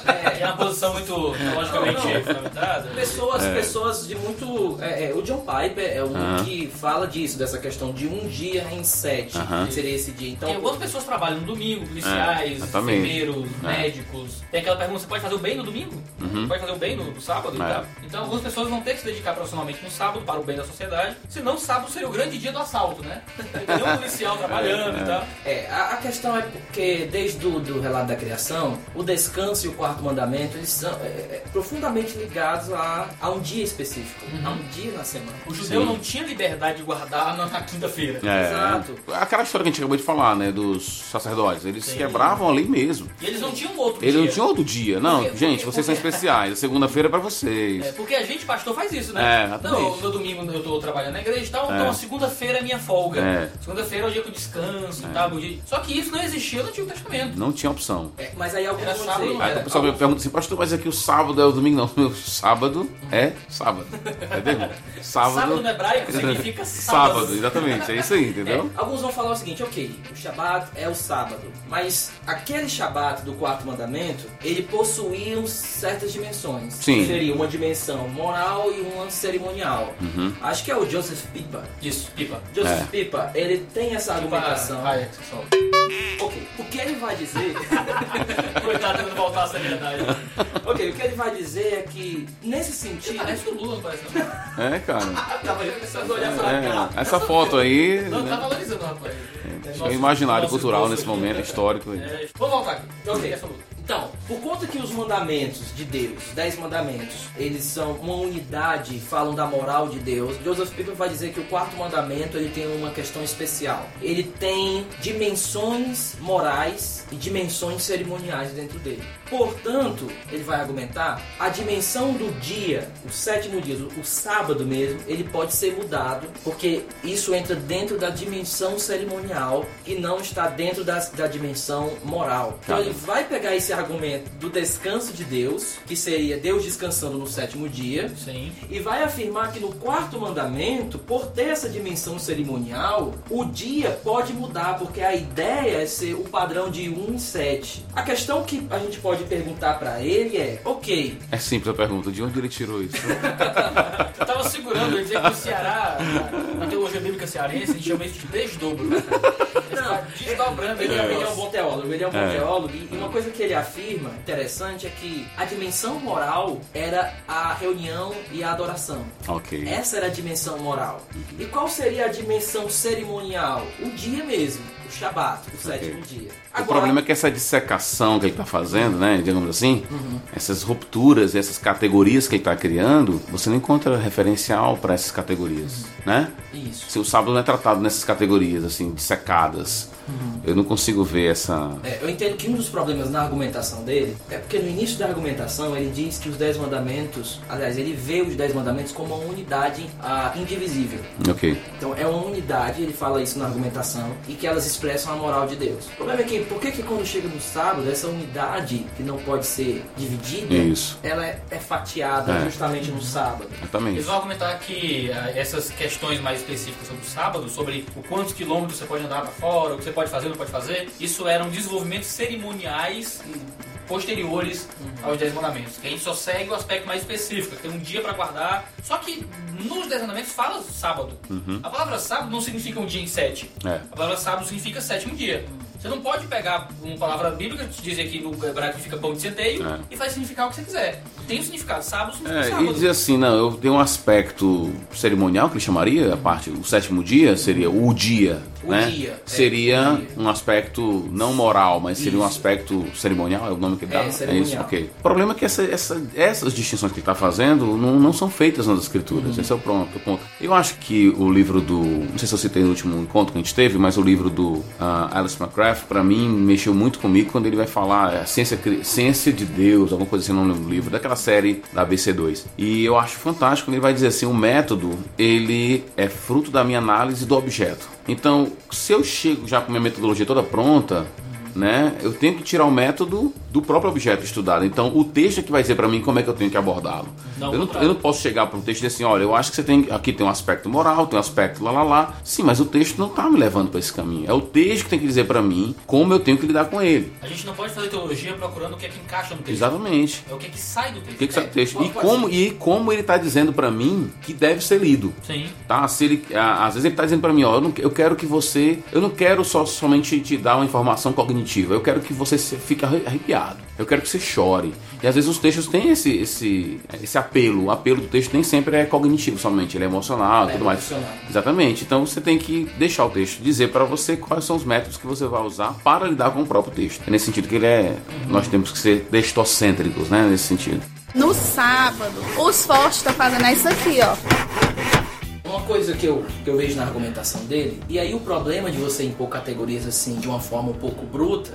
É, é uma posição muito logicamente fundamentada. Pessoas, pessoas de muito. é, é, o John Piper é um Aham. que fala disso, dessa questão de um dia em sete. Aham. que Seria esse dia. Então, Tem algumas pessoas trabalham no domingo, policiais, É, enfermeiros, É. médicos. Tem aquela pergunta, você pode fazer o bem no domingo? Uhum. Pode fazer o bem no, no sábado? e É. Então algumas pessoas vão ter que se dedicar profissionalmente no sábado para o bem da sociedade. Senão sábado seria o grande dia do assalto, né? Tem um policial trabalhando e tal. É, a, a questão é porque desde o do relato da criação, o descanso e o quarto mandamento eles são é, é, profundamente ligados a, a um dia específico, a um dia na semana. O judeu Sim. não tinha liberdade de guardar na, na quinta-feira. é. Exato. Aquela história que a gente acabou de falar, né? Dos sacerdotes. Eles Sim. quebravam ali mesmo. E eles não tinham outro Ele dia. não tinha outro dia. Não, Porque- gente, porque- vocês são porque- especiais. A segunda-feira é pra vocês. É, porque a gente, pastor, faz isso, É, né? exatamente. não, no domingo eu tô trabalhando na igreja e tal, É. então a segunda-feira é minha folga. É. Segunda-feira é o dia que eu descanso e tal. dia- Só que isso não existia no Antigo Testamento. Não tinha opção. É, mas aí alguns Era sábado, Aí era. o pessoal me pergunta assim, pastor, mas aqui o sábado é o domingo? Não, meu sábado é sábado. Entendeu? Sábado, Sábado no hebraico significa sábado, sábado. exatamente. É isso aí, entendeu? É, alguns vão falar o seguinte, ok, o Shabat é o sábado, mas aquele Shabat do quarto mandamento, ele possuía um- certas dimensões. Sim. Seria uma dimensão moral e uma cerimonial. Uhum. Acho que é o Joseph Pipa. Isso, pipa. Joseph É. Pipa, ele tem essa argumentação. Hayek, só. Ok, o que ele vai dizer. Coitado tentando voltar à seriedade. ok, o que ele vai dizer é que, nesse sentido. Parece o Lula, não parece não. É, cara. Tava começando a olhar pra cá. É, essa foto aí. Não, tá né, valorizando, rapaz. É o imaginário Nosso cultural gosto nesse momento né? histórico. É, vamos voltar aqui. Ok. Essa luta. Então, por conta que os mandamentos de Deus, dez mandamentos, eles são uma unidade, falam da moral de Deus, Joseph Piper vai dizer que o quarto mandamento ele tem uma questão especial. Ele tem dimensões morais e dimensões cerimoniais dentro dele. Portanto, ele vai argumentar, a dimensão do dia, o sétimo dia, o, sábado mesmo, ele pode ser mudado, porque isso entra dentro da dimensão cerimonial e não está dentro da, da dimensão moral. Então Tá. ele vai pegar esse argumento do descanso de Deus, que seria Deus descansando no sétimo dia, Sim. e vai afirmar que no quarto mandamento, por ter essa dimensão cerimonial, o dia pode mudar, porque a ideia é ser o padrão de 1 em 7. A questão que a gente pode perguntar pra ele é: ok, É simples a pergunta, de onde ele tirou isso? Eu tava segurando, eu ia dizer que o Ceará, na, teologia bíblica cearense, a gente chama isso de desdobro. Não, desdobrando Ele, ele ele é um bom teólogo, ele é um bom É. teólogo, e uma coisa que ele afirma, interessante, é que a dimensão moral era a reunião e a adoração. ok. Essa era a dimensão moral. E qual seria a dimensão cerimonial? O dia mesmo, o Shabat, o sétimo dia. O problema é que essa dissecação que ele está fazendo, né, digamos assim, essas rupturas, essas categorias que ele está criando, você não encontra referencial para essas categorias, né? Isso. Se o sábado não é tratado nessas categorias, assim, dissecadas, eu não consigo ver essa... É, eu entendo que um dos problemas na argumentação dele é porque no início da argumentação ele diz que os Dez Mandamentos, aliás, ele vê os Dez Mandamentos como uma unidade ah, indivisível. Ok. Então é uma unidade, ele fala isso na argumentação, e que elas expressam a moral de Deus. O problema é que, por que, que quando chega no sábado, essa unidade que não pode ser dividida, Isso. ela é, é fatiada É. justamente no sábado? Exatamente. Eles vão argumentar que ah, essas questões mais específicas sobre o sábado, sobre o quantos quilômetros você pode andar para fora, o que você pode fazer ou não pode fazer, isso eram desenvolvimentos cerimoniais posteriores aos Dez Mandamentos. Que a gente só segue o aspecto mais específico, que tem um dia para guardar. Só que nos Dez Mandamentos fala sábado. A palavra sábado não significa um dia em sete. É. A palavra sábado significa sétimo dia. Você não pode pegar uma palavra bíblica que diz aqui no hebraico que fica pão de centeio É. e faz significar o que você quiser. Tem o significado sábado, significa É, sábado. e dizer assim, não, eu tenho um aspecto cerimonial que ele chamaria, a parte, o sétimo dia seria o dia, O né? dia, é, seria dia. um aspecto não moral, mas seria um Isso. aspecto cerimonial, é o nome que dá? É, cerimonial. isso, ok. O problema é que essa- essa- essas distinções que ele está fazendo não, não são feitas nas escrituras, esse é o pronto, ponto. Eu acho que o livro do, não sei se eu citei no último encontro que a gente teve, mas o livro do ah, Alice McCraft, para mim, mexeu muito comigo quando ele vai falar é, ciência, ciência de Deus, alguma coisa assim, do livro, daquela série da ABC2. E eu acho fantástico quando ele vai dizer assim, o método, ele é fruto da minha análise do objeto. Então, se eu chego já com minha metodologia toda pronta, né? Eu tenho que tirar o método do próprio objeto estudado. Então, o texto é que vai dizer para mim como é que eu tenho que abordá-lo. Não, eu, não, eu não posso chegar para um texto e dizer assim, olha, eu acho que você tem aqui tem um aspecto moral, tem um aspecto lá lá lá. Sim, mas o texto não tá me levando para esse caminho. É o texto que tem que dizer para mim como eu tenho que lidar com ele. A gente não pode fazer teologia procurando o que é que encaixa no texto. Exatamente. É o que é que sai do texto. O que, que sai do texto? pode- E como, e como ele tá dizendo para mim que deve ser lido. Sim. Tá? Se ele, às vezes ele tá dizendo para mim, ó, eu, não, eu quero que você, eu não quero só somente te dar uma informação cognitiva, eu quero que você se- fique arre- arrepiado, eu quero que você chore. E às vezes os textos têm esse, esse, esse apelo, o apelo do texto nem sempre é cognitivo somente, ele é emocional e É tudo mais. emocional. Exatamente. Então você tem que deixar o texto dizer para você quais são os métodos que você vai usar para lidar com o próprio texto. É nesse sentido que ele é, nós temos que ser textocêntricos, né, nesse sentido. No sábado, os fortes estão fazendo isso aqui, ó. Uma coisa que eu, que eu vejo na argumentação dele, e aí o problema de você impor categorias assim de uma forma um pouco bruta,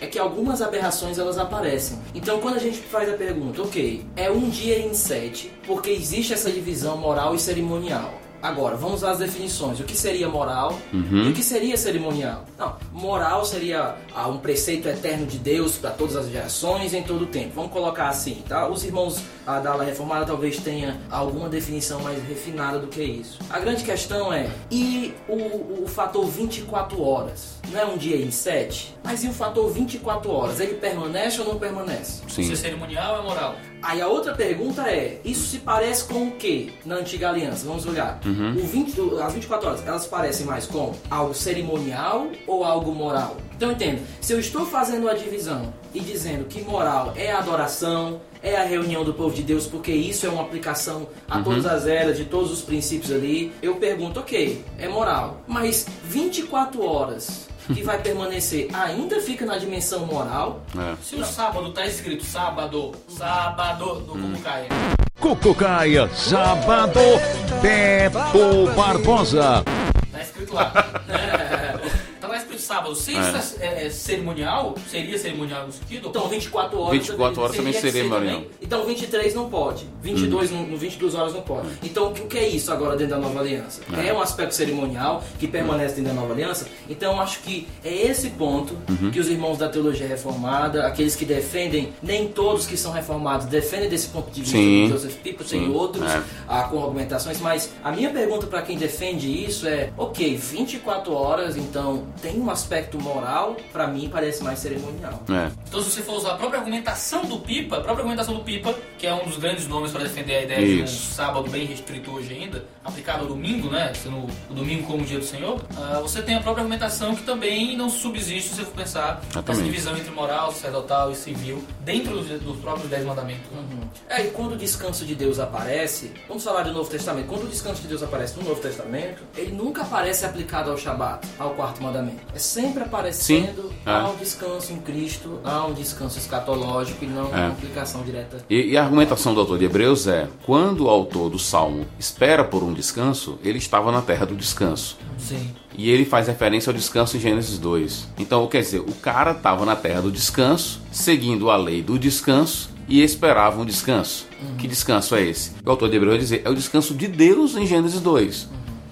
é que algumas aberrações elas aparecem. Então quando a gente faz a pergunta, ok, é um dia em sete, porque existe essa divisão moral e cerimonial. Agora, vamos às definições. O que seria moral e o que seria cerimonial? Não, moral seria ah, um preceito eterno de Deus para todas as gerações em todo o tempo. Vamos colocar assim, tá? Os irmãos ah, da ala reformada talvez tenha alguma definição mais refinada do que isso. A grande questão é, e o, o fator 24 horas? Não é um dia em sete? Mas e o fator 24 horas? Ele permanece ou não permanece? Se é Sim. cerimonial é moral. Aí a outra pergunta é, isso se parece com o que na antiga aliança? Vamos olhar. O 20, o- as 24 horas, elas parecem mais com algo cerimonial ou algo moral? Então entenda, se eu estou fazendo a divisão e dizendo que moral é a adoração, é a reunião do povo de Deus, porque isso é uma aplicação a todas as eras, de todos os princípios ali, eu pergunto, ok, é moral. Mas 24 horas que vai permanecer ainda fica na dimensão moral? É. Se o sábado tá escrito sábado, sábado, no como cai. Cucucaia, sábado, Beto Barbosa. Tá escrito lá. sábado. Se isso é, é cerimonial, seria cerimonial no sentido? Então 24 horas. 24 horas também teria que seria ser cerimonial. também. Então 23 não pode. 22 no, no 22 horas não pode. Então o que é isso agora dentro da nova aliança? É, um aspecto cerimonial que permanece dentro da nova aliança. Então eu acho que é esse ponto que os irmãos da teologia reformada, aqueles que defendem, nem todos que são reformados defendem desse ponto de vista Sim. de Joseph Pipo, tem outros É. ah, com argumentações, mas a minha pergunta para quem defende isso é, ok, 24 horas, então tem um aspecto moral, para mim parece mais cerimonial. É. Então, se você for usar a própria argumentação do Pipa, a própria argumentação do Pipa, que é um dos grandes nomes para defender a ideia de um Isso. sábado bem restrito hoje ainda, aplicado ao domingo, né? Sendo o domingo como o dia do Senhor, ah, você tem a própria argumentação que também não subsiste se você for pensar nessa Exatamente. divisão entre moral, sacerdotal e civil dentro dos, dos próprios Dez Mandamentos. né? É, e quando o descanso de Deus aparece, vamos falar do Novo Testamento, quando o descanso de Deus aparece no Novo Testamento, ele nunca aparece aplicado ao Shabat, ao quarto mandamento. É sempre aparecendo Sim, é. ao descanso em Cristo, a um descanso escatológico e não É. uma aplicação direta. E, e a argumentação do autor de Hebreus é: quando o autor do Salmo espera por um descanso, ele estava na terra do descanso. Sim. E ele faz referência ao descanso em Gênesis 2. Então, quer dizer, o cara estava na terra do descanso, seguindo a lei do descanso e esperava um descanso. Que descanso é esse? O autor de Hebreus vai dizer: é o descanso de Deus em Gênesis 2.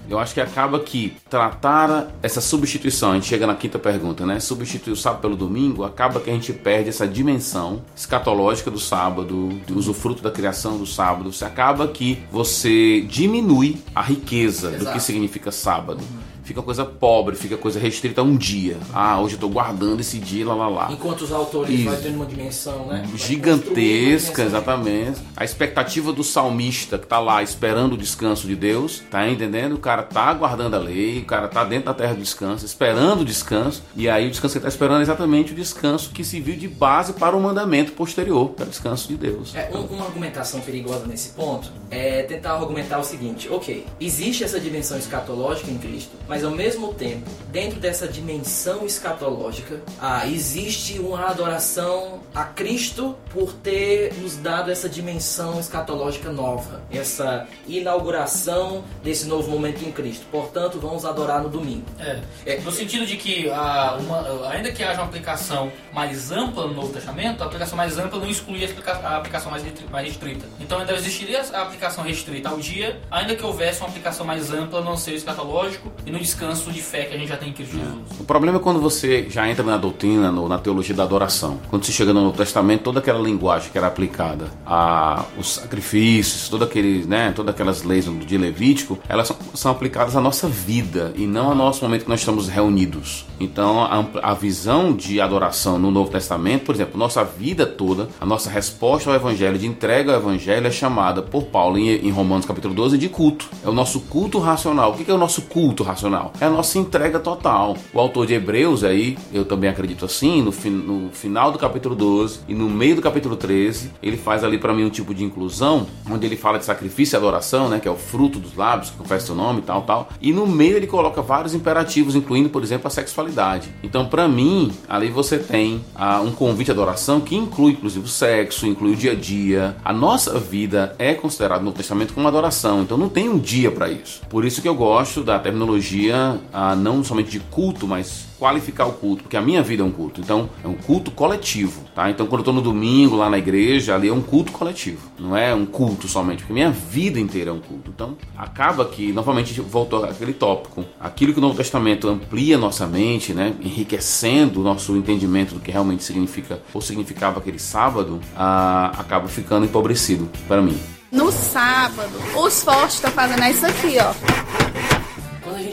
Eu acho que acaba que tratar essa substituição, a gente chega na quinta pergunta, né? Substituir o sábado pelo domingo, acaba que a gente perde essa dimensão escatológica do sábado, do usufruto da criação do sábado. Você acaba que você diminui a riqueza do que Exato. significa sábado. Fica coisa pobre, fica coisa restrita a um dia. Ah, hoje eu tô guardando esse dia, lá lá lá. Enquanto os autores Isso. vão tendo uma dimensão, né? vai Gigantesca, dimensão. exatamente. A expectativa do salmista que tá lá esperando o descanso de Deus, tá entendendo? O cara tá aguardando a lei, o cara tá dentro da terra do descanso, esperando o descanso, e aí o descanso que ele tá esperando é exatamente o descanso que se viu de base para o mandamento posterior, que é o descanso de Deus. É, um- uma argumentação perigosa nesse ponto é tentar argumentar o seguinte: ok, existe essa dimensão escatológica em Cristo, mas ao mesmo tempo, dentro dessa dimensão escatológica, ah, existe uma adoração a Cristo por ter nos dado essa dimensão escatológica nova, essa inauguração desse novo momento em Cristo. Portanto, vamos adorar no domingo. É. É. No sentido de que, ah, uma- ainda que haja uma aplicação mais ampla no Novo Testamento, a aplicação mais ampla não exclui a, aplicação mais, mais restrita. Então ainda existiria a aplicação restrita ao dia, ainda que houvesse uma aplicação mais ampla no anseio escatológico e no descanso de fé que a gente já tem em Cristo Jesus. O problema é quando você já entra na doutrina, no- na teologia da adoração. Quando você chega no Novo Testamento, toda aquela linguagem que era aplicada a os sacrifícios, toda aquele, né, todas aquelas leis de Levítico, elas são, são aplicadas à nossa vida e não ao nosso momento que nós estamos reunidos. Então, a, a visão de adoração no Novo Testamento, por exemplo, nossa vida toda, a nossa resposta ao Evangelho, de entrega ao Evangelho, é chamada por Paulo em, em Romanos capítulo 12 de culto. É o nosso culto racional. O que é o nosso culto racional? É a nossa entrega total. O autor de Hebreus aí, eu também acredito assim, no, fin- no final do capítulo 12 e no meio do capítulo 13, ele faz ali para mim um tipo de inclusão, onde ele fala de sacrifício e adoração, né, que é o fruto dos lábios, que confessa o nome e tal, tal. E no meio ele coloca vários imperativos, incluindo, por exemplo, a sexualidade. Então, para mim, ali você tem ah, um convite à adoração que inclui, inclusive, o sexo, inclui o dia a dia. A nossa vida é considerada no Testamento como adoração, então não tem um dia para isso. Por isso que eu gosto da terminologia ah, não somente de culto, mas qualificar o culto, porque a minha vida é um culto. Então, é um culto coletivo, tá? Então, quando eu tô no domingo lá na igreja, ali é um culto coletivo. Não é um culto somente, porque minha vida inteira é um culto. Então, acaba que, novamente, voltou aquele tópico. Aquilo que o Novo Testamento amplia nossa mente, né? Enriquecendo o nosso entendimento do que realmente significa ou significava aquele sábado, ah, acaba ficando empobrecido para mim. No sábado, os fortes estão fazendo isso aqui, ó.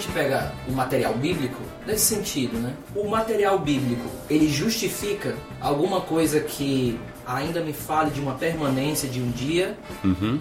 Gente pega o material bíblico, nesse sentido, né? O material bíblico, ele justifica alguma coisa que ainda me fale de uma permanência de um dia,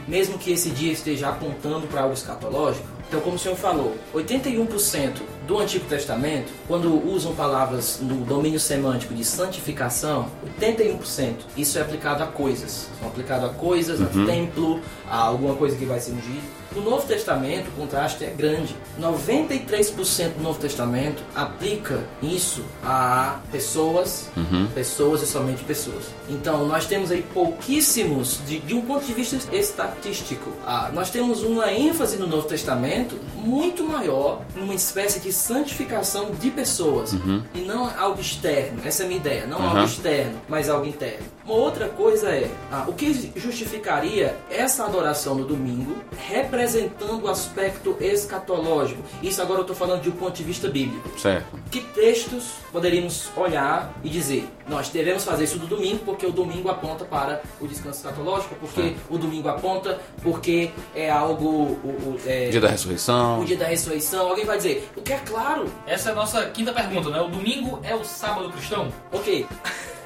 mesmo que esse dia esteja apontando para algo escatológico? Então, como o senhor falou, 81% do Antigo Testamento, quando usam palavras no domínio semântico de santificação, 81% isso é aplicado a coisas. São aplicado a coisas, a templo, a alguma coisa que vai ser ungido. No Novo Testamento, o contraste é grande. 93% do Novo Testamento aplica isso a pessoas, pessoas e somente pessoas. Então, nós temos aí pouquíssimos, de, de um ponto de vista estatístico, ah, nós temos uma ênfase no Novo Testamento muito maior numa espécie de santificação de pessoas e não algo externo. Essa é a minha ideia. Não algo Uhum. externo, mas algo interno. Uma outra coisa é ah, o que justificaria essa adoração no domingo representando o aspecto escatológico. Isso agora eu estou falando de um ponto de vista bíblico. Certo. Que textos poderíamos olhar e dizer, nós devemos fazer isso do domingo porque o domingo aponta para o descanso escatológico, porque o domingo aponta porque é algo o, o- é, Dia da ressurreição. o dia da ressurreição. Alguém vai dizer, o que é claro, Essa é a nossa quinta pergunta, né? O domingo é o sábado cristão? ok,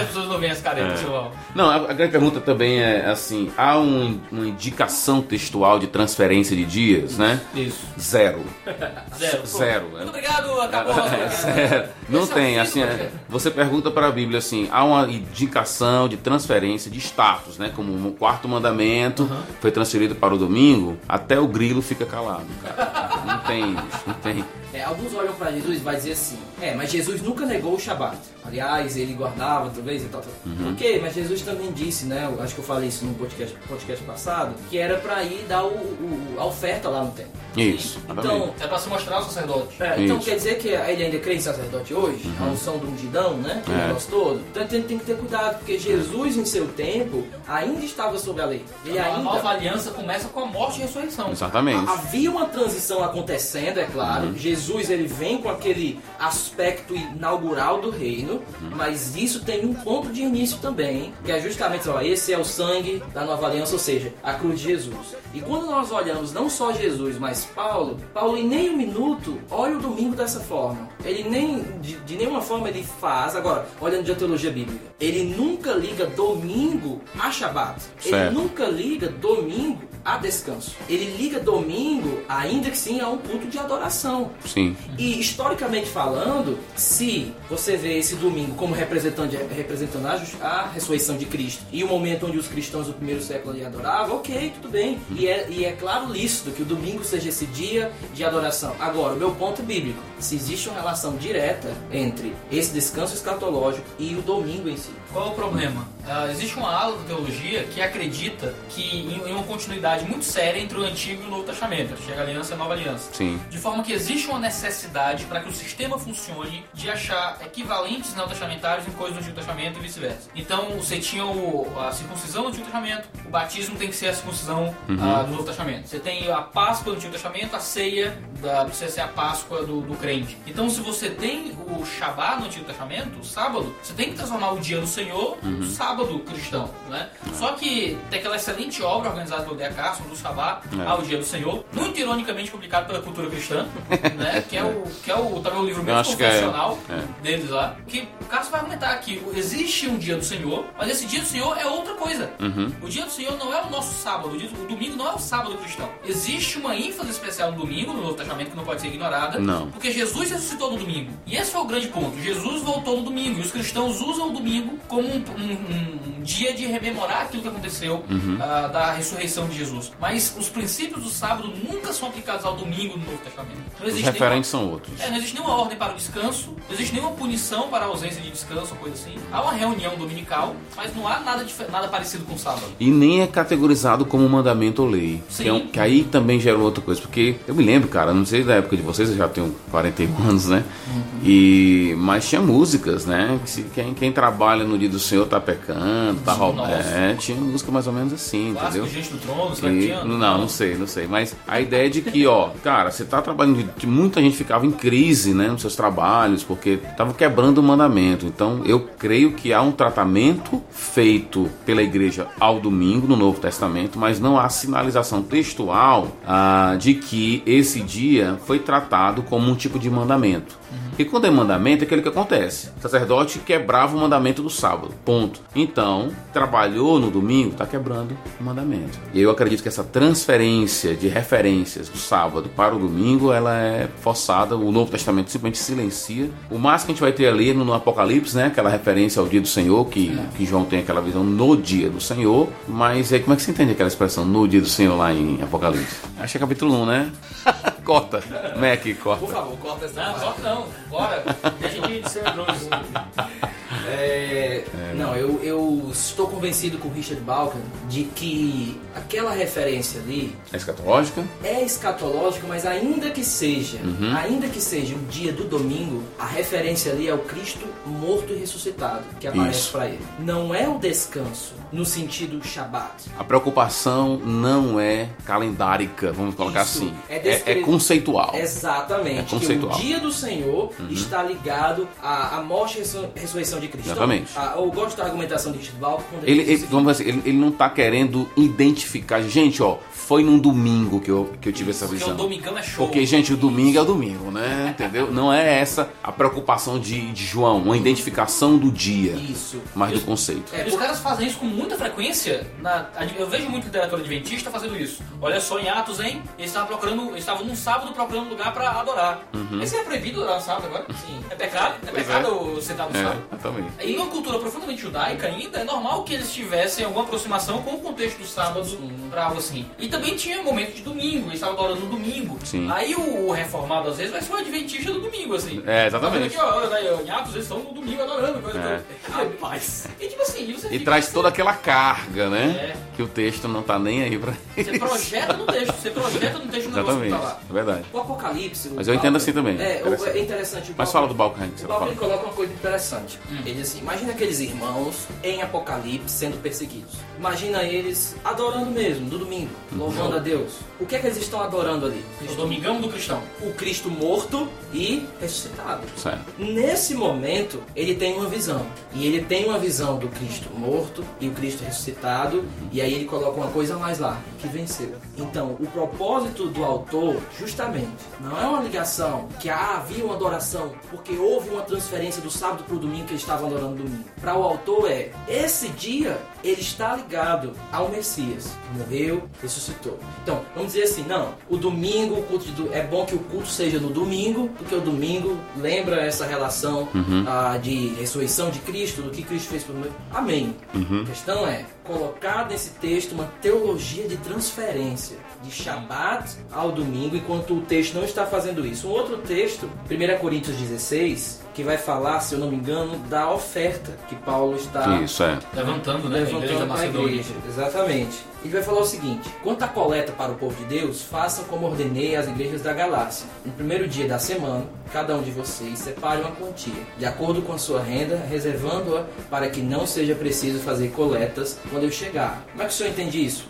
as pessoas não veem as caretas, Silvão? Não, a, a grande pergunta também é assim: há um- uma indicação textual de transferência de dias, né? Isso. Zero. Zero. Pô, Zero, Muito é. obrigado, acabou É, programa. Não o tem, assim, é, você pergunta para a Bíblia assim, há uma indicação de transferência de status, né? Como o quarto mandamento foi transferido para o domingo, até o grilo fica calado, cara. Não tem, bicho, não tem. É, alguns olham para Jesus e vai dizer assim: é, mas Jesus nunca negou o Shabat. Aliás, ele guardava talvez e tal, tal. Uhum. Ok, mas Jesus também disse, né? eu acho que eu falei isso no podcast, podcast passado, que era para ir dar o, o- a oferta lá no templo. Isso, Então. É pra se mostrar ao sacerdote. é, então Isso. quer dizer que ele ainda crê em sacerdote hoje? A unção do ungidão, né? O É. negócio todo. Então tem, tem que ter cuidado, porque Jesus, em seu tempo, ainda estava sob a lei. Ele A nova ainda. aliança começa com a morte e a ressurreição. Exatamente. Havia uma transição acontecendo, é claro. Uhum. Jesus ele vem com aquele aspecto inaugural do reino, Uhum. mas isso tem um ponto de início também, que é justamente, ó, esse é o sangue da nova aliança, ou seja, a cruz de Jesus. E quando nós olhamos não só Jesus, mas Paulo, Paulo em nenhum minuto olha o domingo dessa forma. Ele nem de, de nenhuma forma ele faz, agora, olhando de teologia bíblica, ele nunca liga domingo a Shabat. Ele nunca liga domingo a descanso. Ele liga domingo, ainda que sim, a um culto de adoração. Sim. E historicamente falando, se você vê esse domingo como representante, representando a, a ressurreição de Cristo e o momento onde os cristãos do primeiro século ali adoravam, ok, tudo bem. E é, e é claro lícito que o domingo seja esse dia de adoração. Agora, o meu ponto bíblico, se existe uma relação direta entre esse descanso escatológico e o domingo em si. Qual é o problema? Ah, existe uma ala da teologia que acredita que em, em uma continuidade muito séria entre o Antigo e o Novo Testamento, a Antiga Aliança e a Nova Aliança. Sim. De forma que existe uma necessidade para que o sistema funcione de achar equivalentes neotestamentários em coisas do Antigo Testamento e vice-versa. Então você tinha o- a circuncisão no Antigo Testamento, o batismo tem que ser a circuncisão ah, do Novo Testamento. Você tem a Páscoa do Antigo Testamento, a ceia da, precisa ser a Páscoa do, do crente. Então se você tem o Shabat no Antigo Testamento, o sábado, você tem que transformar o dia do Senhor no sábado cristão, né? Só que tem aquela excelente obra organizada pelo D.A. Carson, do Shabat, É. ao dia do Senhor, muito ironicamente publicado pela cultura cristã, né? Que é o, que é o, também o livro menos acho que é- é. deles lá. Que o Carson vai argumentar que existe um dia do Senhor, mas esse dia do Senhor é outra coisa. Uhum. O dia do Senhor não é o nosso sábado, o, dia- o domingo não é o sábado cristão. Existe uma ênfase especial no domingo, no Novo Testamento, que não pode ser ignorada. Não. Porque Jesus ressuscitou no domingo. E esse foi o grande ponto. Jesus voltou no domingo. E os cristãos usam o domingo como um, um- um dia de rememorar aquilo que aconteceu Uhum. ah, da ressurreição de Jesus. Mas os princípios do sábado nunca são aplicados ao domingo no Novo Testamento. Não Os referentes são outros. nenhuma, é, não existe nenhuma ordem para o descanso, não existe nenhuma punição para a ausência de descanso ou coisa assim. Há uma reunião dominical, mas não há nada, nada parecido com o sábado. E nem é categorizado como mandamento ou lei. Sim. Que, é um- que aí também gera outra coisa. Porque eu me lembro, cara, não sei da época de vocês, eu já tenho 41 anos, né? E, mas tinha músicas, né? Que se- quem, quem trabalha no dia do Senhor tá pecando, tá roubando. É, tinha música mais ou menos assim, Clássico, entendeu? gente do trono, E, não, não sei, não sei. Mas a ideia é de que, ó, cara, você tá trabalhando. Muita gente ficava em crise, né, nos seus trabalhos, porque tava quebrando o mandamento. Então, eu creio que há um tratamento feito pela igreja ao domingo, no Novo Testamento, mas não há sinalização textual ah, de que esse dia foi tratado como um tipo de mandamento. E quando é mandamento, é aquilo que acontece. O sacerdote quebrava o mandamento do sábado. Ponto. Então, trabalhou no domingo, está quebrando o mandamento. E eu acredito que essa transferência de referências do sábado para o domingo, ela é forçada. O Novo Testamento simplesmente silencia. O máximo que a gente vai ter ali no, no Apocalipse, né? Aquela referência ao dia do Senhor, que, que João tem aquela visão no dia do Senhor. Mas aí, como é que você entende aquela expressão no dia do Senhor lá em Apocalipse? Acho que é capítulo 1, né? corta. Mac, corta. Por favor, corta essa Não, corta não. Bora. Deixa de ser grosso. É, convencido com Richard Balkan de que aquela referência ali É escatológica? é escatológica, mas ainda que seja, ainda que seja o dia do domingo, a referência ali é o Cristo morto e ressuscitado que aparece para ele. Não é o descanso no sentido Shabat. A preocupação não é calendárica, vamos colocar Isso. assim. É É, descre- é conceitual. Exatamente. É conceitual. Uhum. O dia do Senhor está ligado à, à morte e ressu- ressurreição de Cristo. Exatamente. Então, a- eu gosto da argumentação de Richard Balkan quando Ele, ele, vamos assim, ele, ele não tá querendo identificar. Gente, ó, foi num domingo que eu, que eu tive essa Porque visão. o domingão é show. Porque, gente, o domingo é o domingo, né? Entendeu? Não é essa a preocupação de, de João, uma identificação do dia, Isso. mas do conceito. É, os caras fazem isso com muita frequência. Na, eu vejo muito literatura adventista fazendo isso. Olha só em Atos, hein? Eles estavam procurando, eles estavam num sábado procurando lugar pra adorar. Esse é proibido adorar no sábado agora? Sim. É pecado? É Uhum. Pois pecado sentar no É, sábado? exatamente. Em uma cultura profundamente judaica ainda, é normal que eles tivessem alguma aproximação com o contexto do sábado pra algo assim. E também tinha momento de domingo, eles estavam adorando no domingo. Sim. Aí o, o reformado às vezes vai ser o adventista do domingo, assim. É, exatamente. Olha daí, ó, eles estão no domingo adorando, coisa É. Rapaz. E tipo assim, você E traz assim, toda aquela carga, né? É. Que o texto não tá nem aí pra Você projeta no texto, você projeta no texto o negócio que tá lá. é verdade. O Apocalipse. o Mas eu entendo assim também, É, interessante. é interessante. Mas fala do você O ele coloca uma coisa interessante. Ele diz assim: imagina aqueles irmãos em Apocalipse sendo perseguidos. Imagina eles adorando mesmo, no domingo, louvando a Deus. O que é que eles estão adorando ali? O domingão do cristão. O Cristo morto e ressuscitado. Certo. Nesse momento, ele tem uma visão. E ele tem uma visão do Cristo morto e o Cristo ressuscitado. E aí ele coloca uma coisa mais lá, que venceu. Então, o propósito do autor, justamente, não é uma ligação que ah, havia uma adoração, porque houve uma transferência do sábado para o domingo que eles estavam adorando domingo. Para o autor é, esse dia Yeah. Ele está ligado ao Messias. Morreu, ressuscitou. Então, vamos dizer assim, não, o domingo, o culto do- é bom que o culto seja no domingo, porque o domingo lembra essa relação ah, de ressurreição de Cristo, do que Cristo fez por nós. Amém. A questão é colocar nesse texto uma teologia de transferência de Shabat ao domingo, enquanto o texto não está fazendo isso. Um outro texto, 1 Coríntios 16, que vai falar, se eu não me engano, da oferta que Paulo está Isso, é. Levantando, né? Para a igreja. Exatamente. Ele vai falar o seguinte: quanto à coleta para o povo de Deus, façam como ordenei às igrejas da Galácia. No primeiro dia da semana, cada um de vocês separe uma quantia, de acordo com a sua renda, reservando-a para que não seja preciso fazer coletas quando eu chegar. Como é que o senhor entende isso?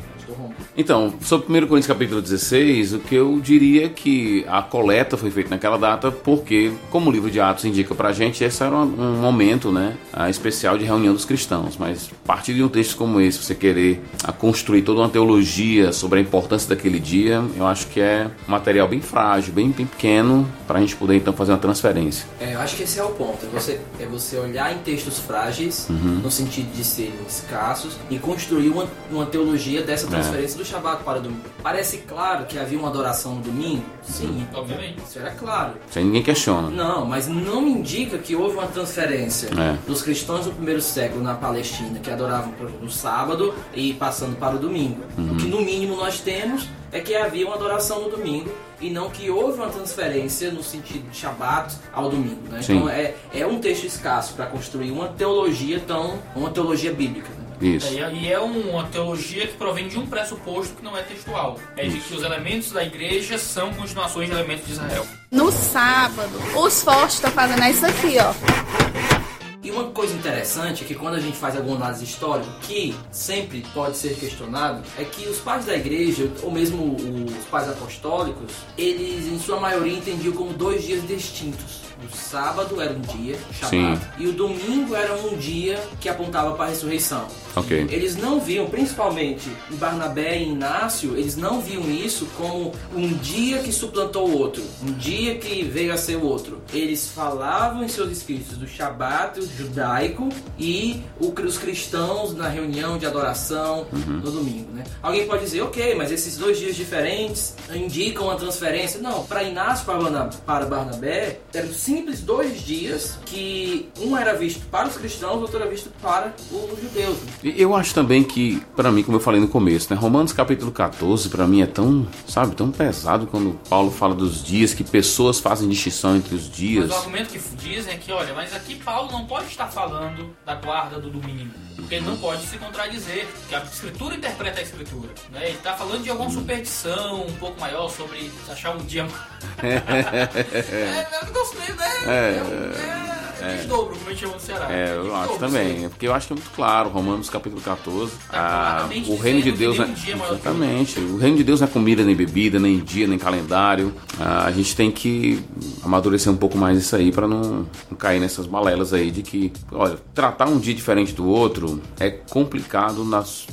Então, sobre 1 Coríntios capítulo 16, o que eu diria é que a coleta foi feita naquela data porque, como o livro de Atos indica pra gente, esse era um momento né, especial de reunião dos cristãos. Mas a partir de um texto como esse, você querer ah, construir toda uma teologia sobre a importância daquele dia, eu acho que é um material bem frágil, bem, bem pequeno, pra gente poder então fazer uma transferência. É, eu acho que esse é o ponto. É você, é você olhar em textos frágeis, no sentido de serem escassos, e construir uma, uma teologia dessa transferência do Shabat para o domingo. Parece claro que havia uma adoração no domingo? Sim, Obviamente. isso era claro. Isso aí ninguém questiona. Não, mas não me indica que houve uma transferência É. dos cristãos do primeiro século na Palestina, que adoravam no sábado e passando para o domingo. O que no mínimo nós temos é que havia uma adoração no domingo e não que houve uma transferência no sentido de Shabat ao domingo. Né? Então é, é um texto escasso para construir uma teologia tão. uma teologia bíblica. Né? Isso. É, e é uma teologia que provém de um pressuposto que não é textual. É de que os elementos da igreja são continuações de elementos de Israel. No sábado, os fortes estão fazendo isso aqui, ó. E uma coisa interessante é que quando a gente faz alguma análise histórica, que sempre pode ser questionado, é que os pais da igreja, ou mesmo os pais apostólicos, eles em sua maioria entendiam como dois dias distintos. O sábado era um dia, chamado, e o domingo era um dia que apontava para a ressurreição. Ok. Eles não viam, principalmente em Barnabé e Inácio, eles não viam isso como um dia que suplantou o outro, um dia que veio a ser o outro. Eles falavam em seus escritos do Shabat judaico e o- os cristãos na reunião de adoração no domingo, né? Alguém pode dizer, ok, mas esses dois dias diferentes indicam a transferência. Não, para Inácio para Barna- para Barnabé, eram simples dois dias que um era visto para os cristãos, outro era visto para os judeus. Eu acho também que, pra mim, como eu falei no começo, né, Romanos capítulo 14, pra mim é tão, sabe, tão pesado quando Paulo fala dos dias, que pessoas fazem distinção entre os dias. Mas o argumento que dizem é que, olha, mas aqui Paulo não pode estar falando da guarda do domingo. Porque ele não pode se contradizer, porque a escritura interpreta a escritura. Né? Ele está falando de alguma superstição um pouco maior sobre achar um dia. é, é um negócio meio, né? É, um- desdobro, como a gente chama no Ceará. É, eu Desdobro, acho também, sim. porque eu acho que é muito claro, Romanos capítulo 14, Tá ah, claramente o reino de Deus é, é o exatamente, o reino de Deus não é comida nem bebida, nem dia, nem calendário, Ah, a gente tem que amadurecer um pouco mais isso aí para não, não cair nessas balelas aí de que, olha, tratar um dia diferente do outro é complicado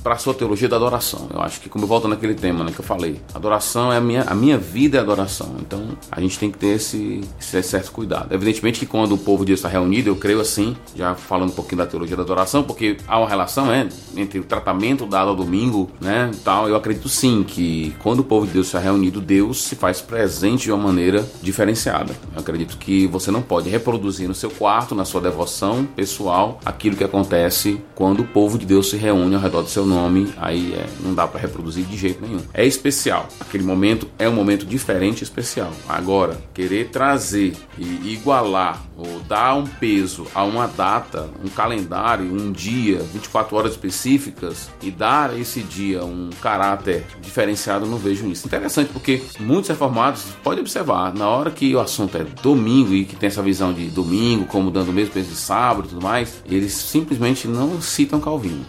para a sua teologia da adoração, eu acho que como eu volto naquele tema né, que eu falei, adoração é a minha, a minha vida é adoração, então a gente tem que ter esse, esse certo cuidado, evidentemente que quando o povo de Deus está reunido, eu creio assim, já falando um pouquinho da teologia da adoração, porque há uma relação né, entre o tratamento dado ao domingo, né, tal. Eu acredito sim que quando o povo de Deus está reunido, Deus se faz presente de uma maneira diferenciada. Eu acredito que você não pode reproduzir no seu quarto, na sua devoção pessoal, aquilo que acontece quando o povo de Deus se reúne ao redor do seu nome. Aí é, não dá para reproduzir de jeito nenhum. É especial. Aquele momento é um momento diferente e especial. Agora, querer trazer e igualar ou dar um peso a uma data, um calendário, um dia, 24 horas específicas e dar a esse dia um caráter diferenciado, não vejo isso. Interessante porque muitos reformados, pode observar, na hora que o assunto é domingo e que tem essa visão de domingo como dando o mesmo peso de sábado e tudo mais, eles simplesmente não citam Calvino,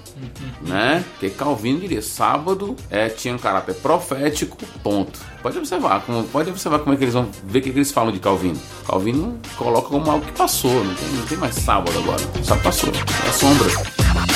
né? Porque Calvino diria sábado é, tinha um caráter profético, ponto. Pode observar, como, pode observar como é que eles vão ver o que, que eles falam de Calvino. Calvino coloca como algo que passou, não tem, não tem mais sábado agora, só passou, é sombra.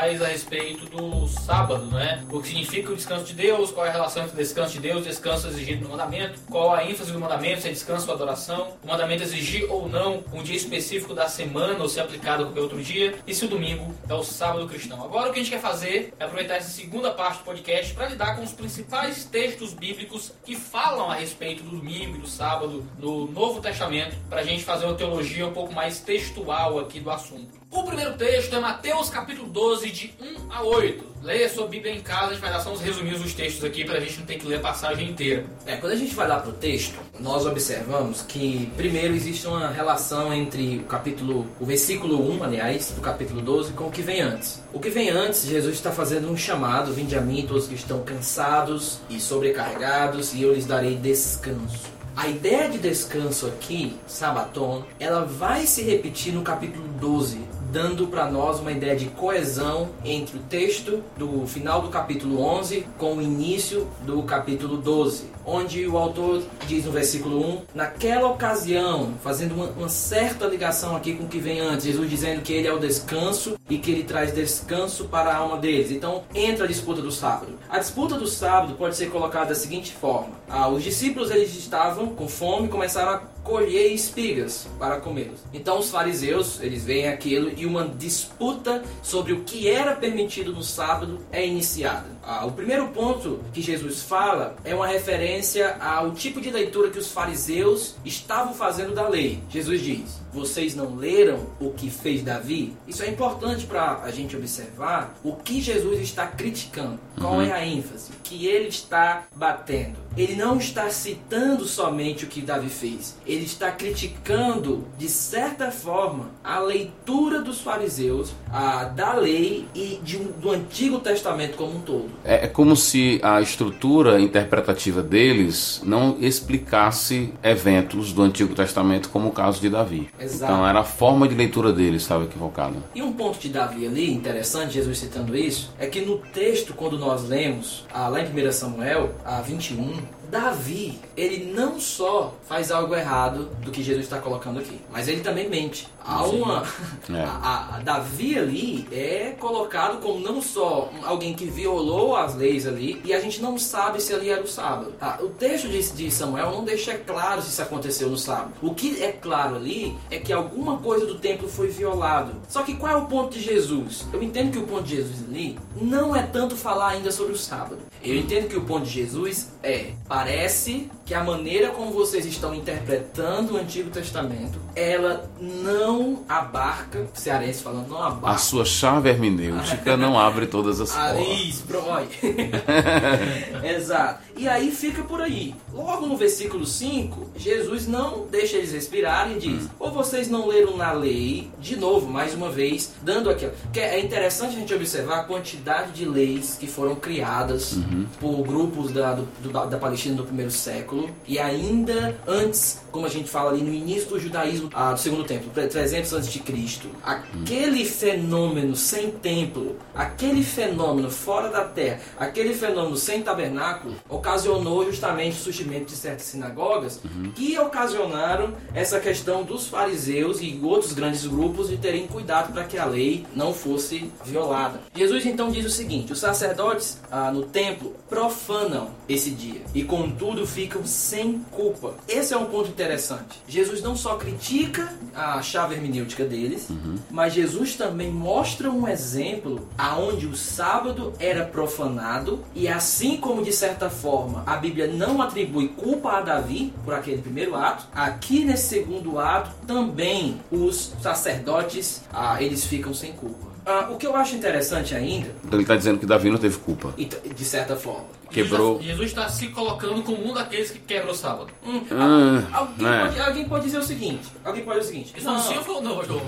A respeito do sábado, né? O que significa o descanso de Deus, qual é a relação entre o descanso de Deus e descanso exigido no mandamento, qual a ênfase do mandamento, se é descanso ou adoração, o mandamento exigir ou não um dia específico da semana ou se é aplicado a qualquer outro dia, e se o domingo é o sábado cristão. Agora o que a gente quer fazer é aproveitar essa segunda parte do podcast para lidar com os principais textos bíblicos que falam a respeito do domingo e do sábado no Novo Testamento, para a gente fazer uma teologia um pouco mais textual aqui do assunto. O primeiro texto é Mateus capítulo 12, de 1 a 8. Leia sua Bíblia em casa, a gente vai dar só uns resuminhos dos textos aqui para a gente não ter que ler a passagem inteira. É, quando a gente vai lá pro texto, nós observamos que primeiro existe uma relação entre o capítulo, o versículo 1, aliás, do capítulo 12 com o que vem antes. O que vem antes, Jesus está fazendo um chamado, vinde a mim todos que estão cansados e sobrecarregados, e eu lhes darei descanso. A ideia de descanso aqui, sabaton, ela vai se repetir no capítulo 12, dando para nós uma ideia de coesão entre o texto do final do capítulo 11 com o início do capítulo 12, onde o autor diz no versículo 1, naquela ocasião, fazendo uma, uma certa ligação aqui com o que vem antes, Jesus dizendo que ele é o descanso e que ele traz descanso para a alma deles. Então entra a disputa do sábado. A disputa do sábado pode ser colocada da seguinte forma: ah, os discípulos eles estavam com fome e começaram a colher espigas para comê-los. Então os fariseus, eles veem aquilo e uma disputa sobre o que era permitido no sábado é iniciada. Ah, o primeiro ponto que Jesus fala é uma referência ao tipo de leitura que os fariseus estavam fazendo da lei. Jesus diz: Vocês não leram o que fez Davi? Isso é importante para a gente observar o que Jesus está criticando. Qual é a ênfase? Que ele está batendo. Ele não está citando somente o que Davi fez. Ele está criticando, de certa forma, a leitura dos fariseus, a, da lei e de do Antigo Testamento como um todo. É, é como se a estrutura interpretativa deles não explicasse eventos do Antigo Testamento, como o caso de Davi. Exato. Então era a forma de leitura deles estava equivocada. E um ponto de Davi ali, interessante, Jesus citando isso, é que no texto, quando nós lemos, ah, lá em 1 Samuel, a 21, Davi, ele não só faz algo errado do que Jesus está colocando aqui, mas ele também mente. Há uma. É. A, a- Davi ali é colocado como não só alguém que violou as leis ali, e a gente não sabe se ali era o sábado. tá? O texto de, de Samuel não deixa claro se isso aconteceu no sábado. O que é claro ali é que alguma coisa do templo foi violado. Só que qual é o ponto de Jesus? Eu entendo que o ponto de Jesus ali não é tanto falar ainda sobre o sábado. Eu entendo que o ponto de Jesus é, parece que a maneira como vocês estão interpretando o Antigo Testamento, ela não abarca, cearense falando, não A abarca. sua chave hermenêutica não abre todas as Ah, portas. promove. Exato. E aí fica por aí. Logo no versículo 5, Jesus não deixa eles respirarem e diz: Ou vocês não leram na lei, de novo, mais uma vez, dando aquilo. Porque é interessante a gente observar a quantidade de leis que foram criadas por grupos da, do- do- da Palestina do primeiro século e ainda antes, como a gente fala ali no início do judaísmo ah, do segundo templo, 300 antes de Cristo. Aquele fenômeno sem templo, aquele fenômeno fora da terra, aquele fenômeno sem tabernáculo, ocasionou justamente o surgimento de certas sinagogas que ocasionaram essa questão dos fariseus e outros grandes grupos de terem cuidado para que a lei não fosse violada. Jesus então diz o seguinte: os sacerdotes ah, no templo profanam esse dia e contudo ficam sem culpa. Esse é um ponto interessante. Jesus não só critica a chave hermenêutica deles, mas Jesus também mostra um exemplo aonde o sábado era profanado e assim como de certa forma a Bíblia não atribui culpa a Davi por aquele primeiro ato, aqui nesse segundo ato também os sacerdotes ah, eles ficam sem culpa. Ah, o que eu acho interessante ainda, Então ele está dizendo que Davi não teve culpa. e t- de certa forma, Quebrou. Jesus está se colocando como um daqueles que quebra o sábado. hum, Ah, alguém, é. pode, alguém pode dizer o seguinte, alguém pode dizer o seguinte, Isso não, não, foi não, João?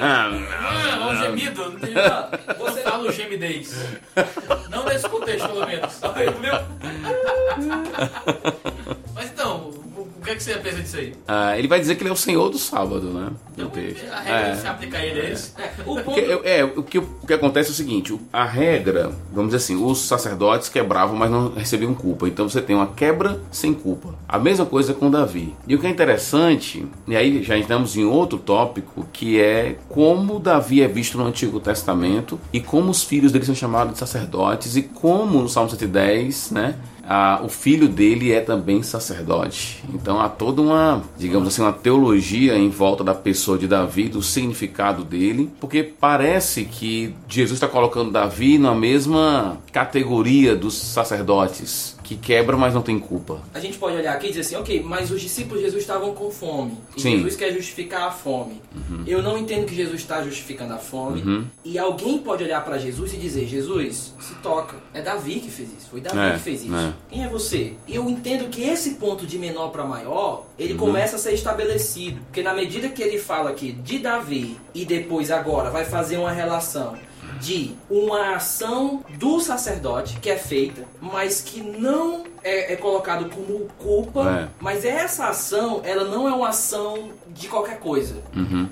Ah, Ah, um gemido. Não tem- não, Você fala o gemidez. Não nesse contexto, pelo menos. Mas então, que é que você pensa disso aí? Ah, ele vai dizer que ele é o senhor do sábado, né? No Então, texto. a regra É. se aplica a ele, é isso? é, o Porque, ponto, é, o, que, o que acontece é o seguinte: a regra, vamos dizer assim, os sacerdotes quebravam, mas não recebiam culpa. Então você tem uma quebra sem culpa. A mesma coisa com Davi. E o que é interessante, e aí já estamos em outro tópico, que é como Davi é visto no Antigo Testamento e como os filhos dele são chamados de sacerdotes e como no Salmo 110, né? O filho dele é também sacerdote. Então há toda uma, digamos assim, uma teologia em volta da pessoa de Davi, do significado dele, porque parece que Jesus está colocando Davi na mesma categoria dos sacerdotes, que quebram, mas não tem culpa. A gente pode olhar aqui e dizer assim, ok, mas os discípulos de Jesus estavam com fome. E Sim. Jesus quer justificar a fome. Eu não entendo que Jesus está justificando a fome. E alguém pode olhar para Jesus e dizer, Jesus, se toca. É Davi que fez isso. Foi Davi É, que fez isso. é. Quem é você? E eu entendo que esse ponto de menor para maior, ele começa a ser estabelecido. Porque na medida que ele fala aqui de Davi e depois agora vai fazer uma relação de uma ação do sacerdote que é feita, mas que não é, é colocado como culpa, É. mas essa ação, ela não é uma ação de qualquer coisa.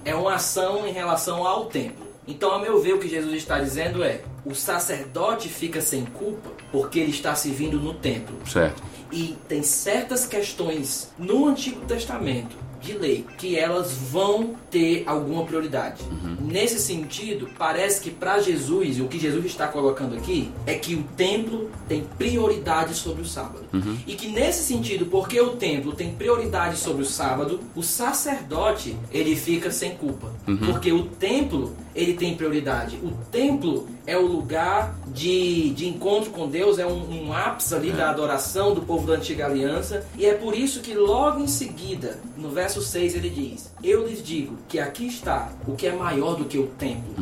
É uma ação em relação ao templo. Então, a meu ver, o que Jesus está dizendo é: o sacerdote fica sem culpa porque ele está servindo no templo. Certo? E tem certas questões no Antigo Testamento de lei que elas vão ter alguma prioridade. Nesse sentido, parece que para Jesus, o que Jesus está colocando aqui, é que o templo tem prioridade sobre o sábado. E que nesse sentido, porque o templo tem prioridade sobre o sábado, o sacerdote, ele fica sem culpa. Porque o templo, ele tem prioridade. O templo é o lugar de, de encontro com Deus, é um, um ápice ali da adoração do povo da antiga aliança. E é por isso que logo em seguida, no verso 6, ele diz: Eu lhes digo que aqui está o que é maior do que o templo.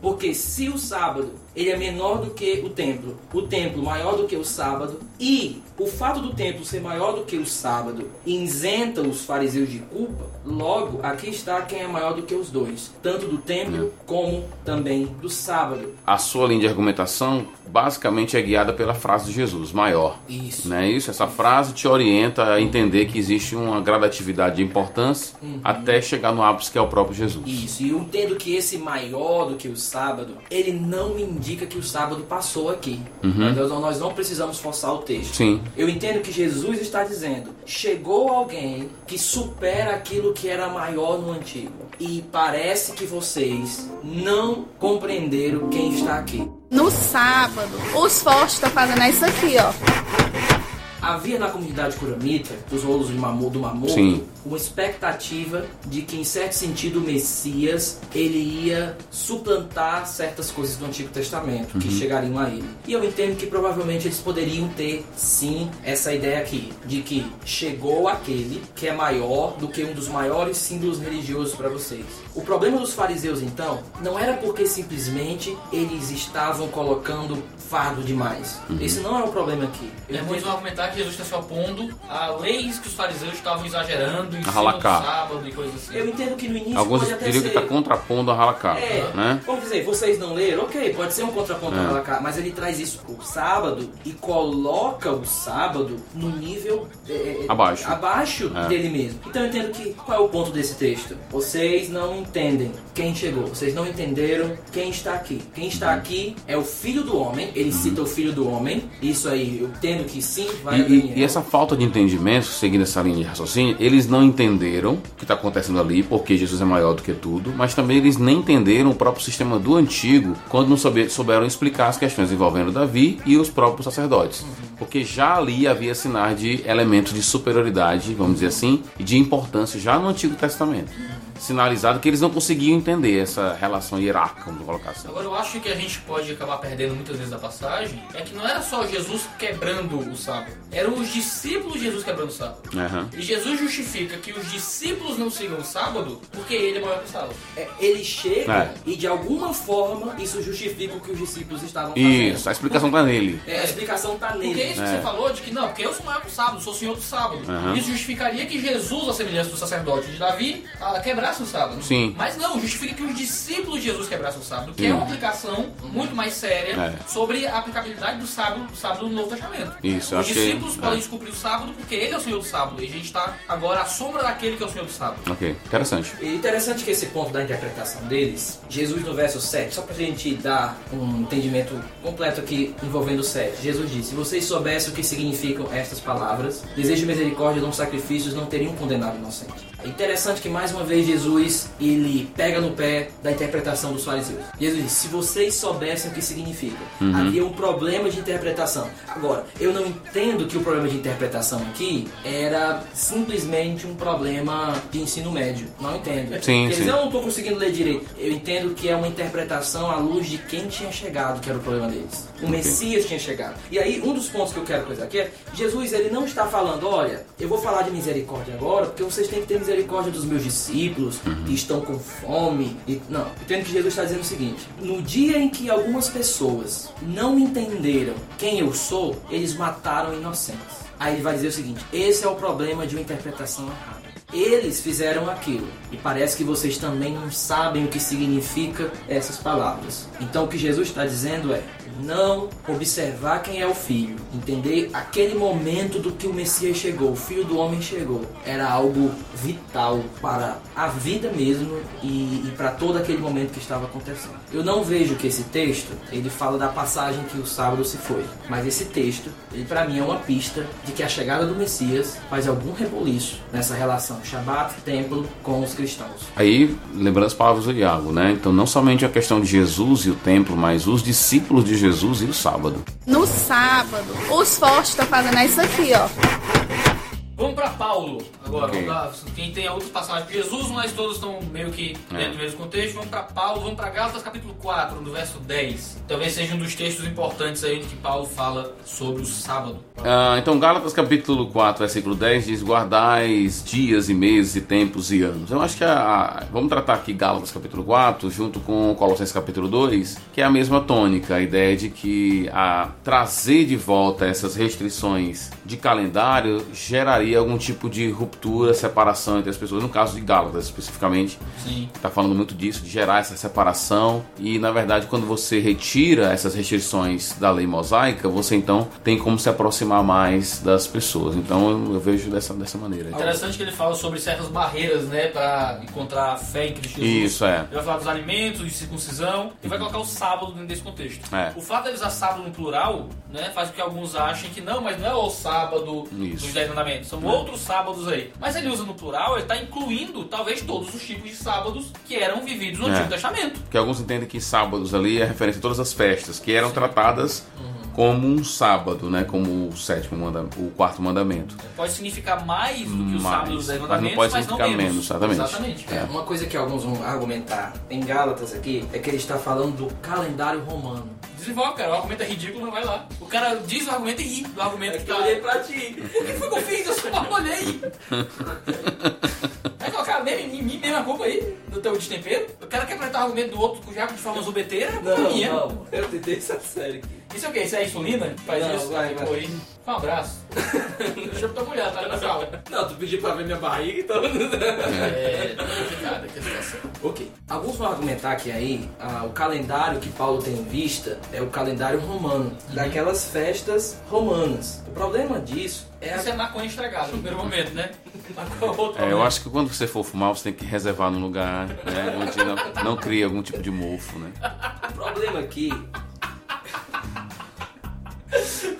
Porque se o sábado ele é menor do que o templo. O templo maior do que o sábado. E o fato do templo ser maior do que o sábado isenta os fariseus de culpa. Logo, aqui está quem é maior do que os dois, tanto do templo como também do sábado. A sua linha de argumentação basicamente é guiada pela frase de Jesus, maior. Isso. Não é isso? Essa frase te orienta a entender que existe uma gradatividade de importância até chegar no ápice que é o próprio Jesus. Isso, e eu entendo que esse maior do que o sábado, ele não me indica que o sábado passou aqui. Nós, nós não precisamos forçar o texto. Sim. Eu entendo que Jesus está dizendo: chegou alguém que supera aquilo que era maior no antigo. E parece que vocês não compreenderam quem está aqui. No sábado, os fortes estão fazendo isso aqui, ó. Havia na comunidade curamita, dos rolos de Mamu, do Mamoto, Sim. uma expectativa de que, em certo sentido, o Messias ele ia suplantar certas coisas do Antigo Testamento que chegariam a ele. E eu entendo que provavelmente eles poderiam ter, sim, essa ideia aqui, de que chegou aquele que é maior do que um dos maiores símbolos religiosos para vocês. O problema dos fariseus, então, não era porque simplesmente eles estavam colocando fardo demais. Esse não é o problema aqui. Eu É muito argumentar que Jesus está se opondo a leis que os fariseus estavam exagerando em cima do sábado e coisas assim. Eu entendo que no início Alguns pode até diriam que está contrapondo a Halakha, É, né? vamos dizer, vocês não leram? Ok, pode ser um contraponto É. ao Halakha, mas ele traz isso pro sábado e coloca o sábado no nível é, é, Abaixo. abaixo É. dele mesmo. Então eu entendo que qual é o ponto desse texto? Vocês não entendem quem chegou, vocês não entenderam quem está aqui. Quem Uhum. está aqui é o filho do homem, ele cita o filho do homem, isso aí eu entendo que sim, vai E, e essa falta de entendimento, seguindo essa linha de raciocínio, eles não entenderam o que está acontecendo ali, porque Jesus é maior do que tudo, mas também eles nem entenderam o próprio sistema do antigo quando não souber- souberam explicar as questões envolvendo Davi e os próprios sacerdotes. Porque já ali havia sinais de elementos de superioridade, vamos dizer assim, e de importância já no Antigo Testamento. Sinalizado que eles não conseguiam entender essa relação hierárquica, vamos colocar assim. Agora eu acho que a gente pode acabar perdendo muitas vezes da passagem é que não era só Jesus quebrando o sábado, eram os discípulos de Jesus quebrando o sábado. Aham. E Jesus justifica que os discípulos não sigam o sábado porque ele é maior que o sábado. É, ele chega É. e de alguma forma isso justifica o que os discípulos estavam fazendo. Isso, a explicação está nele. É, a explicação tá Porque nele. é isso que É. você falou de que não, porque eu sou maior que o sábado, sou senhor do sábado. Aham. Isso justificaria que Jesus, a semelhança do sacerdote de Davi, ah, quebrasse o sábado. Sim. Mas não, justifica que os discípulos de Jesus quebrassem o sábado, que é uma aplicação muito mais séria É. sobre a aplicabilidade do sábado, do sábado no Novo Testamento. Isso, Os que- discípulos é. podem descobrir o sábado porque ele é o senhor do sábado. E a gente está agora à sombra daquele que é o senhor do sábado. Ok, interessante. E interessante que esse ponto da interpretação deles, Jesus no verso 7, só pra gente dar um entendimento completo aqui envolvendo o 7. Jesus disse: Se vocês soubessem o que significam estas palavras, desejo de misericórdia, não sacrifícios, não teriam condenado o inocente. É interessante que mais uma vez Jesus ele pega no pé da interpretação dos fariseus. Jesus disse: Se vocês soubessem o que significa, havia um problema de interpretação. Agora, eu não entendo que o problema de interpretação aqui era simplesmente um problema de ensino médio. Não entendo. Sim, dizer, sim. eu não estou conseguindo ler direito. Eu entendo que é uma interpretação à luz de quem tinha chegado, que era o problema deles. O Messias tinha chegado. E aí, um dos pontos que eu quero coisa aqui é: Jesus, ele não está falando, olha, eu vou falar de misericórdia agora, porque vocês têm que ter misericórdia dos meus discípulos que estão com fome. E, não, entendo que Jesus está dizendo o seguinte: no dia em que algumas pessoas não entenderam quem eu sou, eles mataram inocentes. Aí ele vai dizer o seguinte: esse é o problema de uma interpretação errada. Eles fizeram aquilo e parece que vocês também não sabem o que significa essas palavras. Então o que Jesus está dizendo é não observar quem é o filho, entender aquele momento do que o Messias chegou, o filho do homem chegou, era algo vital para a vida mesmo e, e para todo aquele momento que estava acontecendo. Eu não vejo que esse texto ele fala da passagem que o sábado se foi, mas esse texto ele para mim é uma pista de que a chegada do Messias faz algum reboliço nessa relação Shabat, templo com os cristãos. Aí, lembrando as palavras do Iago, né? Então, não somente a questão de Jesus e o templo, mas os discípulos de Jesus e o sábado. No sábado, os fortes estão fazendo isso aqui, ó. Vamos para Paulo. Agora, Ok. vamos lá, quem tem outros passagens de Jesus, mas todos estão meio que dentro É. do mesmo contexto. Vamos para Paulo, vamos para Gálatas capítulo 4, no verso 10. Talvez seja um dos textos importantes aí que Paulo fala sobre o sábado. Ah, então, Gálatas capítulo 4, versículo 10 diz: Guardais dias e meses e tempos e anos. Eu acho que a, a- vamos tratar aqui Gálatas capítulo 4 junto com Colossenses capítulo 2, que é a mesma tônica, a ideia de que a trazer de volta essas restrições de calendário geraria algum tipo de ruptura, separação entre as pessoas. No caso de Gálatas, especificamente, Sim. está falando muito disso, de gerar essa separação. E na verdade, quando você retira essas restrições da lei mosaica, você então tem como se aproximar mais das pessoas. Então eu, eu vejo dessa, dessa maneira. Interessante que ele fala sobre certas barreiras, né, para encontrar fé em Cristo Jesus. Isso, é. Ele vai falar dos alimentos, de circuncisão, e vai colocar o sábado dentro desse contexto. É. O fato de ele usar sábado no plural, né, faz com que alguns achem que não, mas não é o sábado Isso. dos dez mandamentos, são outros sábados aí. Mas ele usa no plural, ele está incluindo talvez todos os tipos de sábados que eram vividos no É. Antigo Testamento. Porque alguns entendem que sábados ali é referência a todas as festas que eram tratadas como um sábado, né? Como o sétimo mandamento, o quarto mandamento. Pode significar mais do que o Mais, sábado dos dez mas não mandamentos, pode mas não significar menos. menos, exatamente. Exatamente. É. Uma coisa que alguns vão argumentar em Gálatas aqui é que ele está falando do calendário romano. Desenvolve, cara. O argumento é ridículo, não vai lá. O cara diz o argumento e ri do argumento que tá. pra ti. O que foi que eu fiz? Eu só olhei. Vai colocar mesmo, em mim mesmo a culpa aí do teu destempero? O cara quer apresentar o argumento do outro já de forma zubeteira? É culpa minha. eu tentei essa série aqui. Isso é o quê? Isso é insulina? Faz Não, isso? vai, vai. Aí. Um abraço. Deixa eu tua mulher, tá na sala. Não, tu pediu pra ver minha barriga, então... É, complicada aqui a situação. ok. Alguns vão argumentar que aí ah, o calendário que Paulo tem em vista é o calendário romano, daquelas festas romanas. O problema disso é Isso a... é maconha estragada no primeiro momento, né? Maconha é É, eu acho que quando você for fumar, você tem que reservar num lugar né, onde não, não cria algum tipo de mofo, né? o problema aqui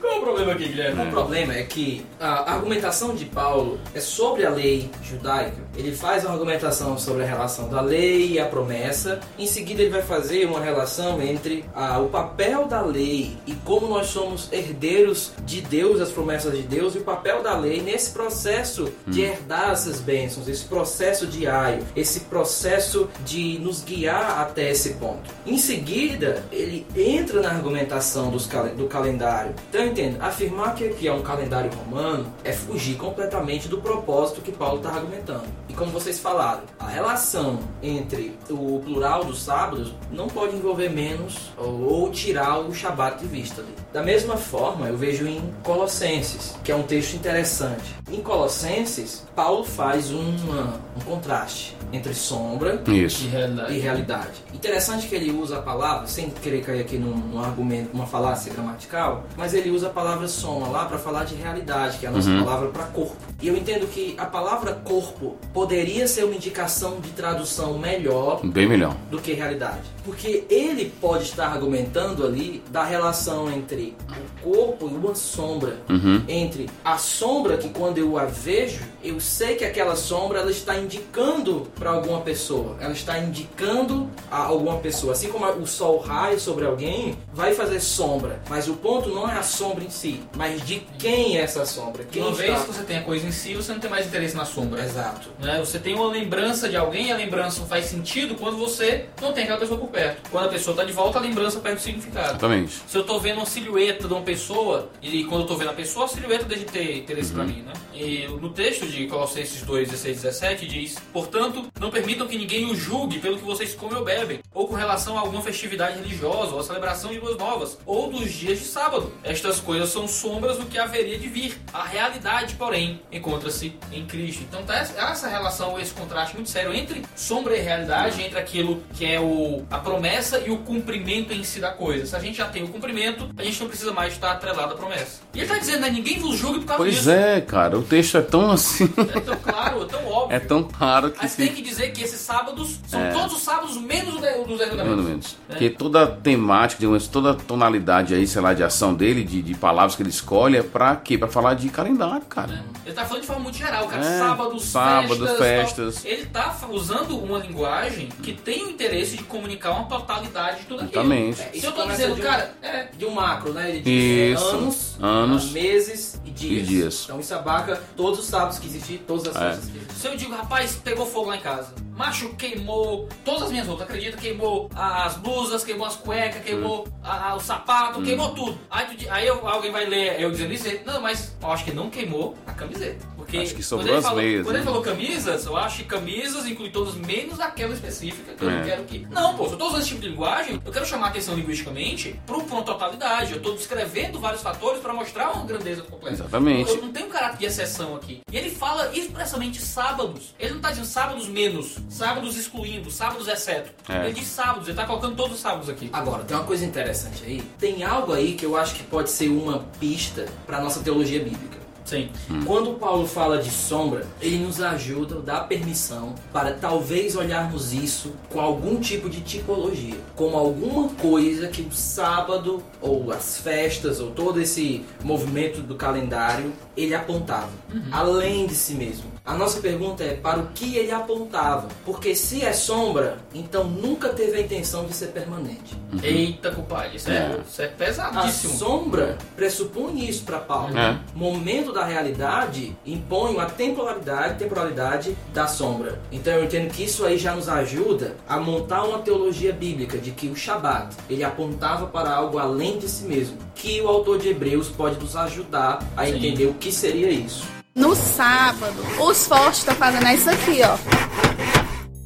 Qual é o problema aqui, O Guilherme? problema é que a argumentação de Paulo é sobre a lei judaica. Ele faz uma argumentação sobre a relação da lei e a promessa. Em seguida, ele vai fazer uma relação entre ah, o papel da lei e como nós somos herdeiros de Deus, as promessas de Deus, e o papel da lei nesse processo de herdar essas bênçãos, esse processo diário, esse processo de nos guiar até esse ponto. Em seguida, ele entra na argumentação dos do calendário. Então, entendo, afirmar que aqui é um calendário romano é fugir completamente do propósito que Paulo está argumentando. E como vocês falaram, a relação entre o plural dos sábados não pode envolver menos ou, ou tirar o Shabat de vista ali. Da mesma forma, eu vejo em Colossenses, que é um texto interessante. Em Colossenses, Paulo faz uma- um contraste entre sombra Isso. De realidade. e realidade. Interessante que ele usa a palavra, sem querer cair aqui num, num argumento, uma falácia gramatical, mas ele usa a palavra soma lá para falar de realidade, que é a nossa palavra para corpo. E eu entendo que a palavra corpo poderia ser uma indicação de tradução melhor Bem melhor. do que realidade. Porque ele pode estar argumentando ali da relação entre o corpo e uma sombra. Uhum. Entre a sombra que quando eu a vejo, eu sei que aquela sombra ela está indicando para alguma pessoa. Ela está indicando a alguma pessoa. Assim como o sol raio sobre alguém, vai fazer sombra. Mas o ponto não é a sombra em si, mas de quem é essa sombra. Quem Uma está... vez que você tem a coisa em si, você não tem mais interesse na sombra. Exato. Né? Você tem uma lembrança de alguém e a lembrança faz sentido quando você não tem aquela pessoa por perto. Quando a pessoa está de volta, a lembrança perde o significado. Exatamente. Se eu tô vendo uma silhueta de uma pessoa, e quando eu tô vendo a pessoa, a silhueta deixa de ter interesse pra mim, né? E no texto de Colossenses 2, 16 17 diz: Portanto, não permitam que ninguém o julgue pelo que vocês comem ou bebem, ou com relação a alguma festividade religiosa, ou a celebração de luas novas, ou dos dias de sábado. Estas coisas são sombras do que haveria de vir. A realidade, porém, encontra-se em Cristo. Então tá essa- essa relação, esse contraste muito sério entre sombra e realidade, entre aquilo que é o, a promessa e o cumprimento em si da coisa. Se a gente já tem o cumprimento, a gente não precisa mais estar atrelado à promessa. E ele tá dizendo, né? Ninguém vos julgue por causa Pois disso. é, cara. O texto é tão assim. É tão claro, é tão óbvio. É tão claro que Mas tem que dizer que esses sábados são É. todos os sábados menos o de- o dos dez Pelo mandamentos. menos. É. Porque toda a temática, digamos, toda a tonalidade aí, sei lá, de ação dele, de, de palavras que ele escolhe, é pra quê? Pra falar de calendário, cara. Ele tá falando de forma muito geral, cara. É, sábado, sábado, festas. festas. Ele tá usando uma linguagem que tem o interesse de comunicar uma totalidade de tudo aquilo. Exatamente. Se Isso eu tô dizendo, de um- cara, é. de um macro, né? Ele diz Isso. anos, Anos. ah, meses e dias. E dias. Então isso abarca todos os sábados que existem, todas as É. que existem. Se eu digo, rapaz, pegou fogo lá em casa. Macho queimou todas as minhas roupas, acredita? Queimou as blusas, queimou as cuecas, queimou a- a- o sapato, queimou tudo. Aí, tu aí eu- alguém vai ler eu dizendo isso, ele, não, mas eu acho que não queimou a camiseta. Porque Acho que sobrou quando ele as falou, meias, Quando ele né? falou camisas, eu acho que camisas inclui todas menos aquela específica que eu É. não quero que. Não, pô, se eu tô usando esse tipo de linguagem, eu quero chamar a atenção linguisticamente pro, pra uma totalidade. Eu tô descrevendo vários fatores pra mostrar uma grandeza completa. Exatamente. Eu não tem um caráter de exceção aqui. E ele fala expressamente sábados. Ele não tá dizendo sábados menos, sábados excluindo, sábados exceto. É. Ele diz sábados, ele tá colocando todos os sábados aqui. Agora, tem uma coisa interessante aí. Tem algo aí que eu acho que pode ser uma pista para nossa teologia bíblica. Sim. Quando Paulo fala de sombra, ele nos ajuda, dá permissão para talvez olharmos isso com algum tipo de tipologia, como alguma coisa que o sábado ou as festas ou todo esse movimento do calendário ele apontava, além de si mesmo. A nossa pergunta é para o que ele apontava, porque se é sombra, então nunca teve a intenção de ser permanente. Eita, compadre, isso é, É. isso é A pesadíssimo. sombra pressupõe isso para Paulo. É. Momento da realidade impõe uma temporalidade, temporalidade da sombra. Então eu entendo que isso aí já nos ajuda a montar uma teologia bíblica de que o Shabat ele apontava para algo além de si mesmo, que o autor de Hebreus pode nos ajudar a Sim. entender o que seria isso. No sábado, os fortes estão fazendo isso aqui, ó.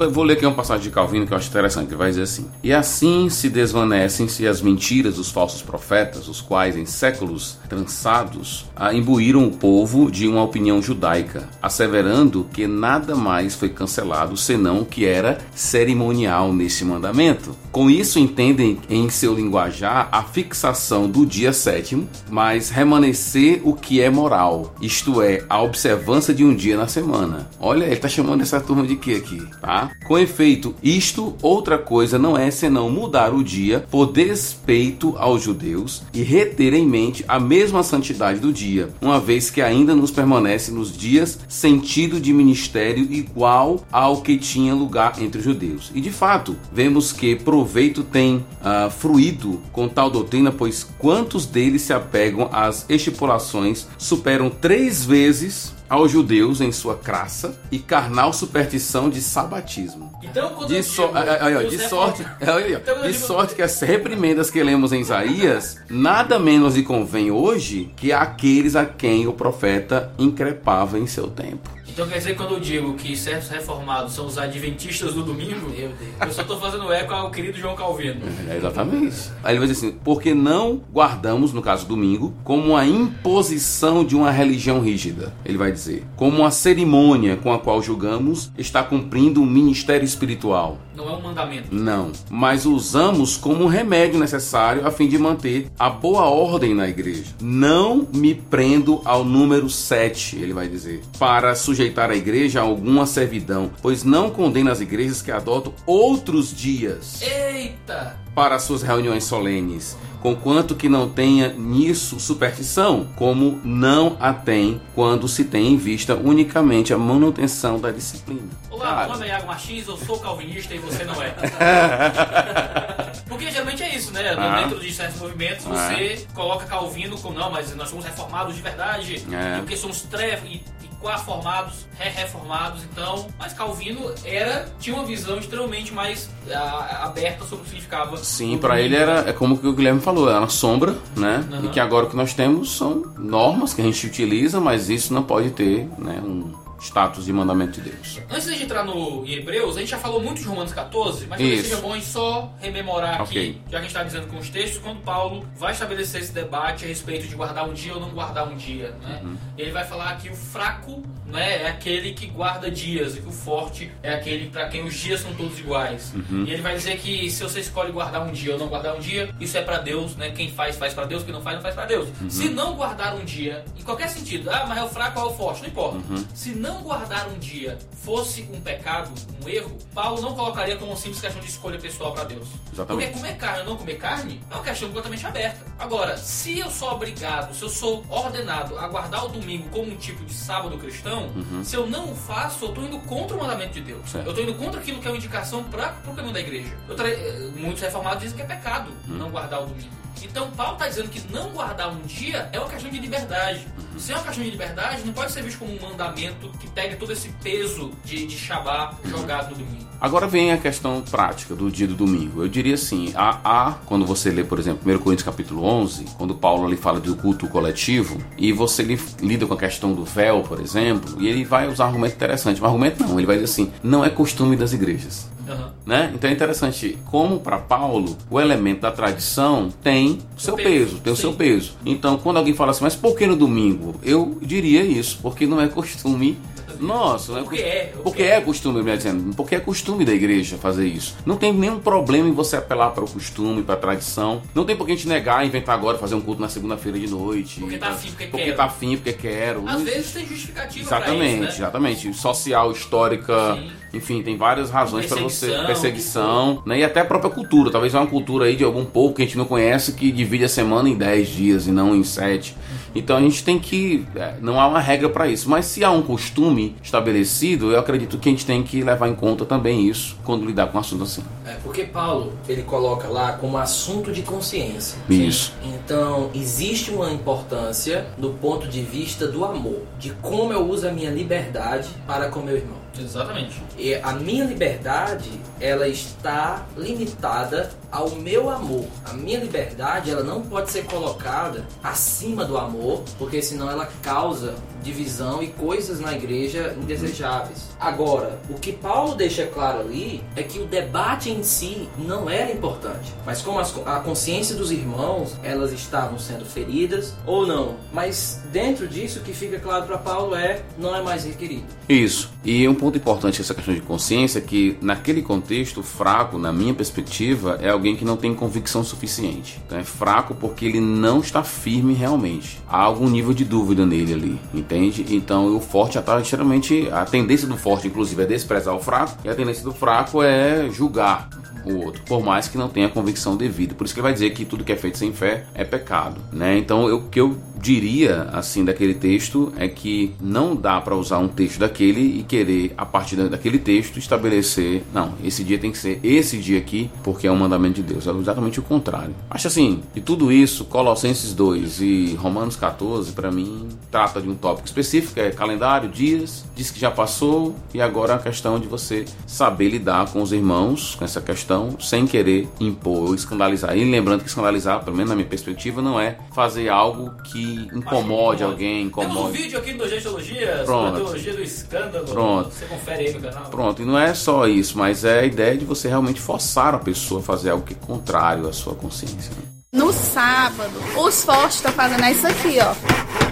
Eu vou ler aqui uma passagem de Calvino que eu acho interessante. Ele vai dizer assim: E assim se desvanecem-se as mentiras dos falsos profetas, os quais, em séculos trançados, ah, imbuíram o povo de uma opinião judaica, asseverando que nada mais foi cancelado senão o que era cerimonial nesse mandamento. Com isso, entendem em seu linguajar a fixação do dia sétimo, mas remanescer o que é moral, isto é, a observância de um dia na semana. Olha, ele está chamando essa turma de quê aqui, tá? Com efeito, isto outra coisa não é senão mudar o dia por despeito aos judeus e reter em mente a mesma santidade do dia, uma vez que ainda nos permanece nos dias sentido de ministério igual ao que tinha lugar entre os judeus. E de fato, vemos que proveito tem ah, fruído com tal doutrina, pois quantos deles se apegam às estipulações superam três vezes aos judeus em sua crassa e carnal superstição de sabatismo. Então, quando De, so- aí, ó, sorte, olha aí, ó, Então eu de digo- sorte que as reprimendas que lemos em Isaías nada menos lhe convém hoje que aqueles a quem o profeta increpava em seu tempo. Então quer dizer que quando eu digo que certos reformados são os adventistas do domingo, eu só tô fazendo eco ao querido João Calvino. É, exatamente. Aí ele vai dizer assim: porque não guardamos, no caso domingo, como uma imposição de uma religião rígida. Ele vai dizer, como uma cerimônia com a qual julgamos está cumprindo um ministério espiritual. Não é um mandamento. Não, mas usamos como um remédio necessário a fim de manter a boa ordem na igreja. Não me prendo ao número 7, ele vai dizer, para sujeitar a igreja a alguma servidão, pois não condeno as igrejas que adotam outros dias Eita! para suas reuniões solenes, conquanto que não tenha nisso superstição, como não a tem quando se tem em vista unicamente a manutenção da disciplina. Olá, meu nome é Iago Martins, eu sou calvinista e você não é. Porque geralmente é isso, né? Ah. Dentro de certos movimentos você coloca Calvino como não, mas nós somos reformados de verdade, É. porque somos trevas e, e qua-formados, re-reformados, então. Mas Calvino era, tinha uma visão extremamente mais ah, aberta sobre o que significava. Sim, para ele era é como que o Guilherme falou, era uma sombra, né? Aham. E que agora o que nós temos são normas que a gente utiliza, mas isso não pode ter, né, um status de mandamento de Deus. Antes de entrar no, em Hebreus, a gente já falou muito de Romanos 14, mas talvez seja bom só rememorar Ok. aqui, já que a gente está dizendo com os textos, quando Paulo vai estabelecer esse debate a respeito de guardar um dia ou não guardar um dia. Né? Uhum. Ele vai falar que o fraco né, é aquele que guarda dias e que o forte é aquele para quem os dias são todos iguais. Uhum. E ele vai dizer que se você escolhe guardar um dia ou não guardar um dia, isso é para Deus, né? Quem faz, faz para Deus, quem não faz, não faz para Deus. Uhum. Se não guardar um dia, em qualquer sentido, ah, mas é o fraco ou é o forte, não importa. Uhum. Se não não guardar um dia fosse um pecado, um erro, Paulo não colocaria como uma simples questão de escolha pessoal para Deus. Exatamente. Porque comer carne ou não comer carne é uma questão completamente aberta. Agora, se eu sou obrigado, se eu sou ordenado a guardar o domingo como um tipo de sábado cristão, se eu não o faço, eu estou indo contra o mandamento de Deus. Uhum. Certo. Eu estou indo contra aquilo que é uma indicação para o caminho da igreja. Tra- eh, muitos reformados dizem que é pecado Uhum. não guardar o domingo. Então Paulo está dizendo que não guardar um dia é uma questão de liberdade. Uhum. Se é uma questão de liberdade, não pode ser visto como um mandamento que pega todo esse peso de, de Shabá jogado no domingo. Agora vem a questão prática do dia do domingo. Eu diria assim, há, há quando você lê, por exemplo, 1 Coríntios capítulo 11, quando Paulo ali fala do culto coletivo, e você li- lida com a questão do véu, por exemplo, e ele vai usar um argumento interessante. Um argumento não, ele vai dizer assim, não é costume das igrejas. Aham. Né? Então é interessante como para Paulo o elemento da tradição tem o seu peso, peso, tem o seu sim. peso. Então quando alguém fala assim, mas por que no domingo? Eu diria isso, porque não é costume nosso, né? Porque é, Porque é costume, melhor dizendo, porque é costume da igreja fazer isso. Não tem nenhum problema em você apelar para o costume, para a tradição. Não tem por que a gente negar, inventar agora, fazer um culto na segunda-feira de noite. Porque tá afim, porque porque quero. tá afim, porque quero. Às vezes tem justificativa Exatamente, isso, né? exatamente. Social, histórica, Sim. Enfim, tem várias razões para você. Perseguição, né? E até a própria cultura. Talvez é uma cultura aí de algum povo que a gente não conhece que divide a semana em 10 dias e não em 7. Então a gente tem que. é, não há uma regra para isso. Mas se há um costume estabelecido, eu acredito que a gente tem que levar em conta também isso quando lidar com um assunto assim. É porque Paulo ele coloca lá como assunto de consciência. Isso. Então existe uma importância do ponto de vista do amor, de como eu uso a minha liberdade para com meu irmão. Exatamente. E a minha liberdade, ela está limitada ao meu amor. A minha liberdade, ela não pode ser colocada acima do amor, porque senão ela causa divisão e coisas na igreja indesejáveis. Agora, o que Paulo deixa claro ali é que o debate em si não era importante, mas como as- a consciência dos irmãos, elas estavam sendo feridas ou não. Mas dentro disso o que fica claro para Paulo é não é mais requerido. Isso. E um ponto importante essa questão de consciência é que naquele contexto fraco, na minha perspectiva, é alguém que não tem convicção suficiente. Então é fraco porque ele não está firme realmente. Há algum nível de dúvida nele ali, entende? Então o forte está geralmente a tendência do forte inclusive é desprezar o fraco e a tendência do fraco é julgar o outro, por mais que não tenha convicção devida. Por isso que ele vai dizer que tudo que é feito sem fé é pecado, né? Então, o que eu diria assim daquele texto é que não dá para usar um texto daquele e querer a partir da- daquele texto estabelecer, não, esse dia tem que ser esse dia aqui, porque é um mandamento de Deus. É exatamente o contrário. Acho assim, de tudo isso, Colossenses 2 e Romanos 14 para mim trata de um tópico específico, é calendário, dias, diz que já passou e agora é a questão de você saber lidar com os irmãos com essa questão sem querer impor ou escandalizar. E lembrando que escandalizar, pelo menos na minha perspectiva, não é fazer algo que incomode alguém, Temos um incomode. vídeo aqui do Nojento Teologia sobre Pronto. a teologia do escândalo. Pronto. Você confere aí no canal. Pronto, e não é só isso, mas é a ideia de você realmente forçar a pessoa a fazer algo que é contrário à sua consciência. né? No sábado, os fortes estão fazendo isso aqui, ó.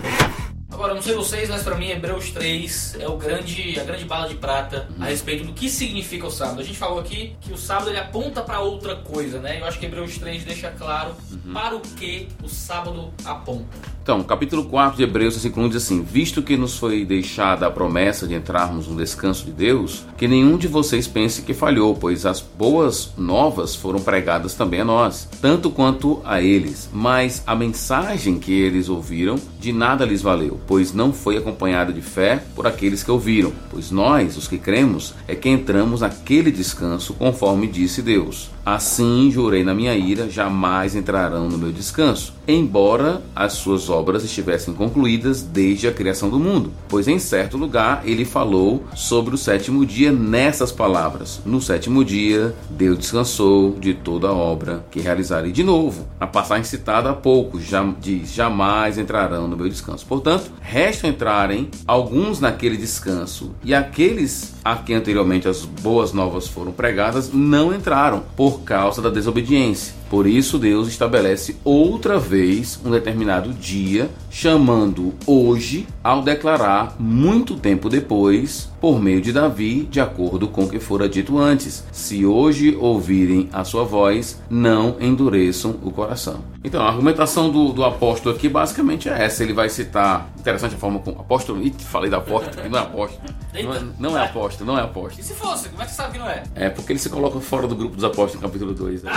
Agora, não sei vocês, mas pra mim Hebreus 3 é o grande, a grande bala de prata a respeito do que significa o sábado. A gente falou aqui que o sábado ele aponta pra outra coisa, né? Eu acho que Hebreus 3 deixa claro para o que o sábado aponta. Então, capítulo 4 de Hebreus, versículo 1 diz assim: Visto que nos foi deixada a promessa de entrarmos no descanso de Deus, que nenhum de vocês pense que falhou, pois as boas novas foram pregadas também a nós, tanto quanto a eles. Mas a mensagem que eles ouviram de nada lhes valeu, pois não foi acompanhada de fé por aqueles que ouviram. Pois nós, os que cremos, é que entramos naquele descanso, conforme disse Deus. Assim jurei na minha ira, jamais entrarão no meu descanso, embora as suas obras estivessem concluídas desde a criação do mundo. Pois em certo lugar ele falou sobre o sétimo dia nessas palavras: No sétimo dia Deus descansou de toda a obra que realizara. E de novo, a passagem citada há pouco já diz: Jamais entrarão no meu descanso. Portanto, resta entrarem alguns naquele descanso, e aqueles a quem anteriormente as boas novas foram pregadas não entraram por causa da desobediência. Por isso Deus estabelece outra vez um determinado dia, chamando hoje, ao declarar muito tempo depois, por meio de Davi, de acordo com o que fora dito antes: Se hoje ouvirem a sua voz, não endureçam o coração. Então, a argumentação do, do apóstolo aqui basicamente é essa. Ele vai citar, interessante a forma como apóstolo, ih, falei da apóstolo, não é apóstolo. Não é, não é apóstolo, não é apóstolo. E se fosse, como é que você sabe que não é? É porque ele se coloca fora do grupo dos apóstolos no capítulo 2. Né?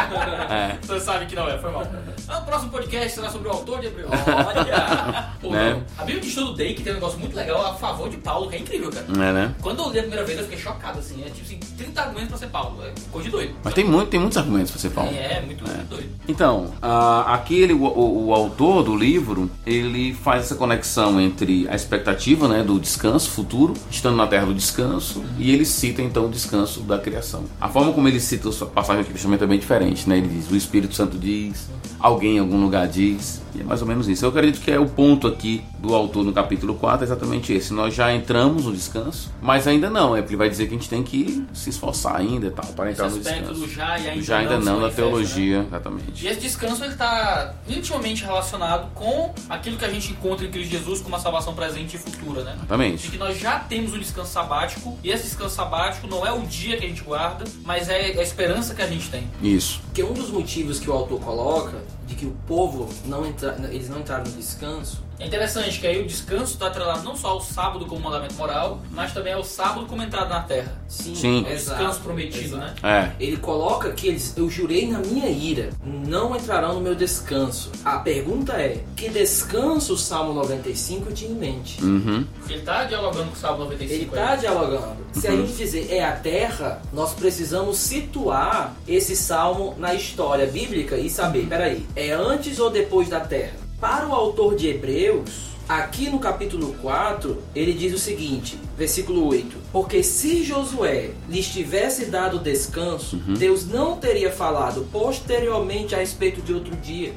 É. Você sabe que não é, foi mal. Ah, O próximo podcast será sobre o autor de Hebreu. Olha! Pô, Né? A Bíblia de Estudo Day, que tem um negócio muito legal a favor de Paulo, que é incrível, cara. É, né? Quando eu li a primeira vez, eu fiquei chocado, assim. É tipo assim, 30 argumentos pra ser Paulo. É coisa de doido. Mas tem, muito, tem muitos argumentos pra você falar. É, é muito, muito doido. Então, ah, aqui ele, o, o- o autor do livro, ele faz essa conexão entre a expectativa né, do descanso futuro, estando na terra do descanso, e ele cita então o descanso da criação. A forma como ele cita a passagem aqui do é bem diferente, né? Ele diz, o Espírito Santo diz, alguém em algum lugar diz, e é mais ou menos isso. Eu acredito que é o ponto aqui do autor no capítulo 4, é exatamente esse. Nós já entramos no descanso, mas ainda não, é porque ele vai dizer que a gente tem que se esforçar ainda e tal, para entrar no descanso. do já e ainda já ainda não, não, manifesta, né? teologia, exatamente. E esse descanso ele está intimamente relacionado com aquilo que a gente encontra em Cristo Jesus como uma salvação presente e futura, né? De Exatamente. que nós já temos um descanso sabático e esse descanso sabático não é o dia que a gente guarda, mas é a esperança que a gente tem. Isso. Porque um dos motivos que o autor coloca de que o povo não entra, eles não entraram no descanso É interessante que aí o descanso está atrelado não só ao sábado como mandamento moral, mas também ao sábado como entrada na terra. Sim, Sim. É o exato, descanso prometido, exato. né? É. Ele coloca que eles, eu jurei na minha ira, não entrarão no meu descanso. A pergunta é, que descanso o Salmo 95 tinha em mente? Uhum. Ele está dialogando com o sábado 95 Ele está dialogando. Se a gente dizer é a terra, nós precisamos situar esse salmo na história bíblica e saber, peraí, é antes ou depois da terra? Para o autor de Hebreus, aqui no capítulo 4, ele diz o seguinte, versículo 8: Porque se Josué lhes tivesse dado descanso, Deus não teria falado posteriormente a respeito de outro dia.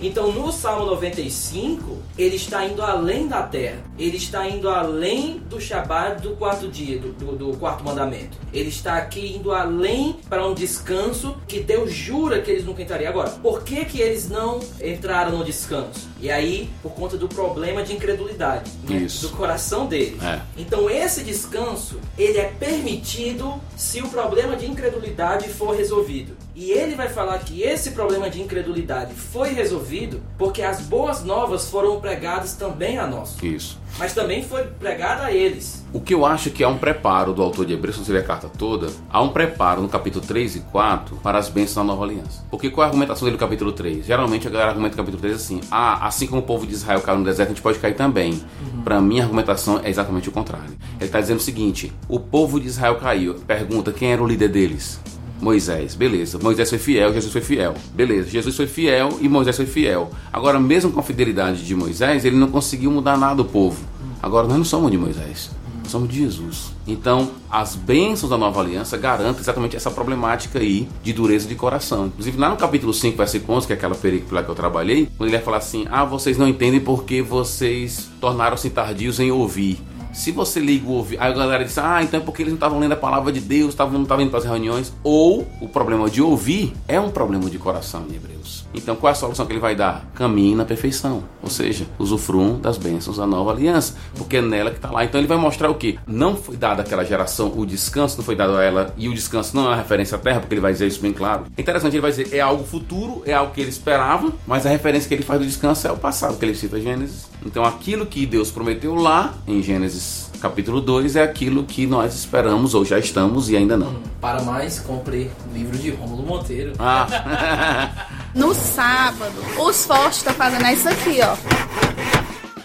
Então, no Salmo 95, ele está indo além da terra. Ele está indo além do Shabat do quarto dia, do, do- do quarto mandamento. Ele está aqui indo além para um descanso que Deus jura que eles nunca entrariam. Agora, por que, que eles não entraram no descanso? E aí, por conta do problema de incredulidade né? Do coração deles. É. Então esse descanso, ele é permitido se o problema de incredulidade for resolvido. E ele vai falar que esse problema de incredulidade foi resolvido porque as boas novas foram pregadas também a nós. Isso. Mas também foi pregada a eles. O que eu acho que é um preparo do autor de Hebreus, se você ler a carta toda, há um preparo no capítulo 3 e 4 para as bênçãos da nova aliança. Porque qual é a argumentação dele no capítulo 3? Geralmente a galera argumenta no capítulo 3 assim: ah, assim como o povo de Israel caiu no deserto, a gente pode cair também. Para mim, a argumentação é exatamente o contrário. Ele está dizendo o seguinte: o povo de Israel caiu. Pergunta quem era o líder deles? Moisés, beleza. Moisés foi fiel, Jesus foi fiel. Beleza, Jesus foi fiel e Moisés foi fiel. Agora, mesmo com a fidelidade de Moisés, ele não conseguiu mudar nada do povo. Agora, nós não somos de Moisés, somos de Jesus. Então, as bênçãos da nova aliança garantem exatamente essa problemática aí de dureza de coração. Inclusive, lá no capítulo 5, versículo 11, que é aquela perícola que eu trabalhei, quando ele vai falar assim: Ah, vocês não entendem porque vocês tornaram-se tardios em ouvir. Se você liga o ouvido, a galera diz, ah, então é porque eles não estavam lendo a palavra de Deus, não estavam indo para as reuniões. Ou o problema de ouvir é um problema de coração em Hebreus. Então qual é a solução que ele vai dar? Caminhe na perfeição. Ou seja, usufruam das bênçãos da nova aliança. Porque é nela que está lá. Então ele vai mostrar o que? Não foi dado àquela geração o descanso, não foi dado a ela, e o descanso não é uma referência à terra, porque ele vai dizer isso bem claro. É interessante, ele vai dizer, é algo futuro, é algo que ele esperava, mas a referência que ele faz do descanso é o passado, que ele cita Gênesis. Então aquilo que Deus prometeu lá em Gênesis capítulo 2 é aquilo que nós esperamos ou já estamos e ainda não. Para mais, compre o livro de Rômulo Monteiro. Ah, No sábado, os fortes estão fazendo isso aqui, ó.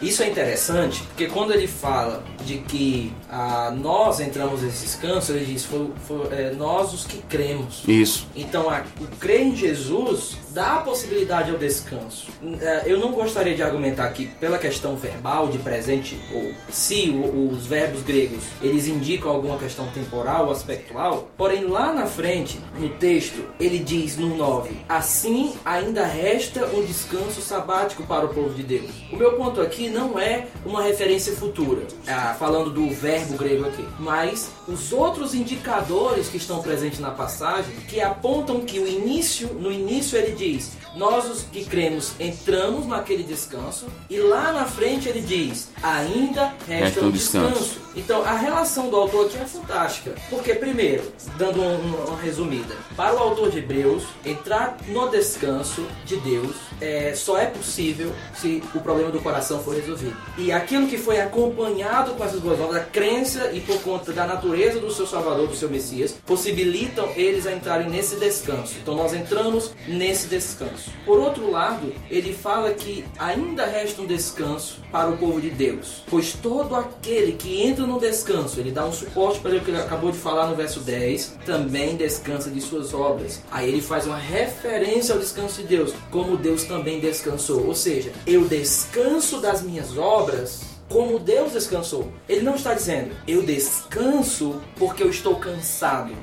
Isso é interessante porque quando ele fala de que ah, nós entramos nesse descanso, ele diz foi, foi, é, nós os que cremos. isso. Então, a, o crer em Jesus dá a possibilidade ao descanso. Eh, Eu não gostaria de argumentar aqui pela questão verbal de presente ou se os verbos gregos eles indicam alguma questão temporal ou aspectual, porém lá na frente, no texto, ele diz no 9: Assim ainda resta um descanso sabático para o povo de Deus. O meu ponto aqui não é uma referência futura. Falando do verbo grego aqui, mas os outros indicadores que estão presentes na passagem que apontam que o início, no início ele diz: nós os que cremos entramos naquele descanso e lá na frente ele diz: ainda resta, Resta um descanso. descanso. Então a relação do autor aqui é fantástica, porque primeiro, dando um- um- uma resumida, para o autor de Hebreus entrar no descanso de Deus é, só é possível se o problema do coração for resolvido. E aquilo que foi acompanhado com essas boas novas, a crença e por conta da natureza do seu Salvador, do seu Messias, possibilitam eles a entrarem nesse descanso. Então nós entramos nesse descanso. Por outro lado, ele fala que ainda resta um descanso para o povo de Deus, pois todo aquele que entra no descanso, ele dá um suporte para o que ele acabou de falar no verso 10, também descansa de suas obras. Aí ele faz uma referência ao descanso de Deus, como Deus também descansou. Ou seja, eu descanso das minhas obras como Deus descansou. Ele não está dizendo, eu descanso porque eu estou cansado.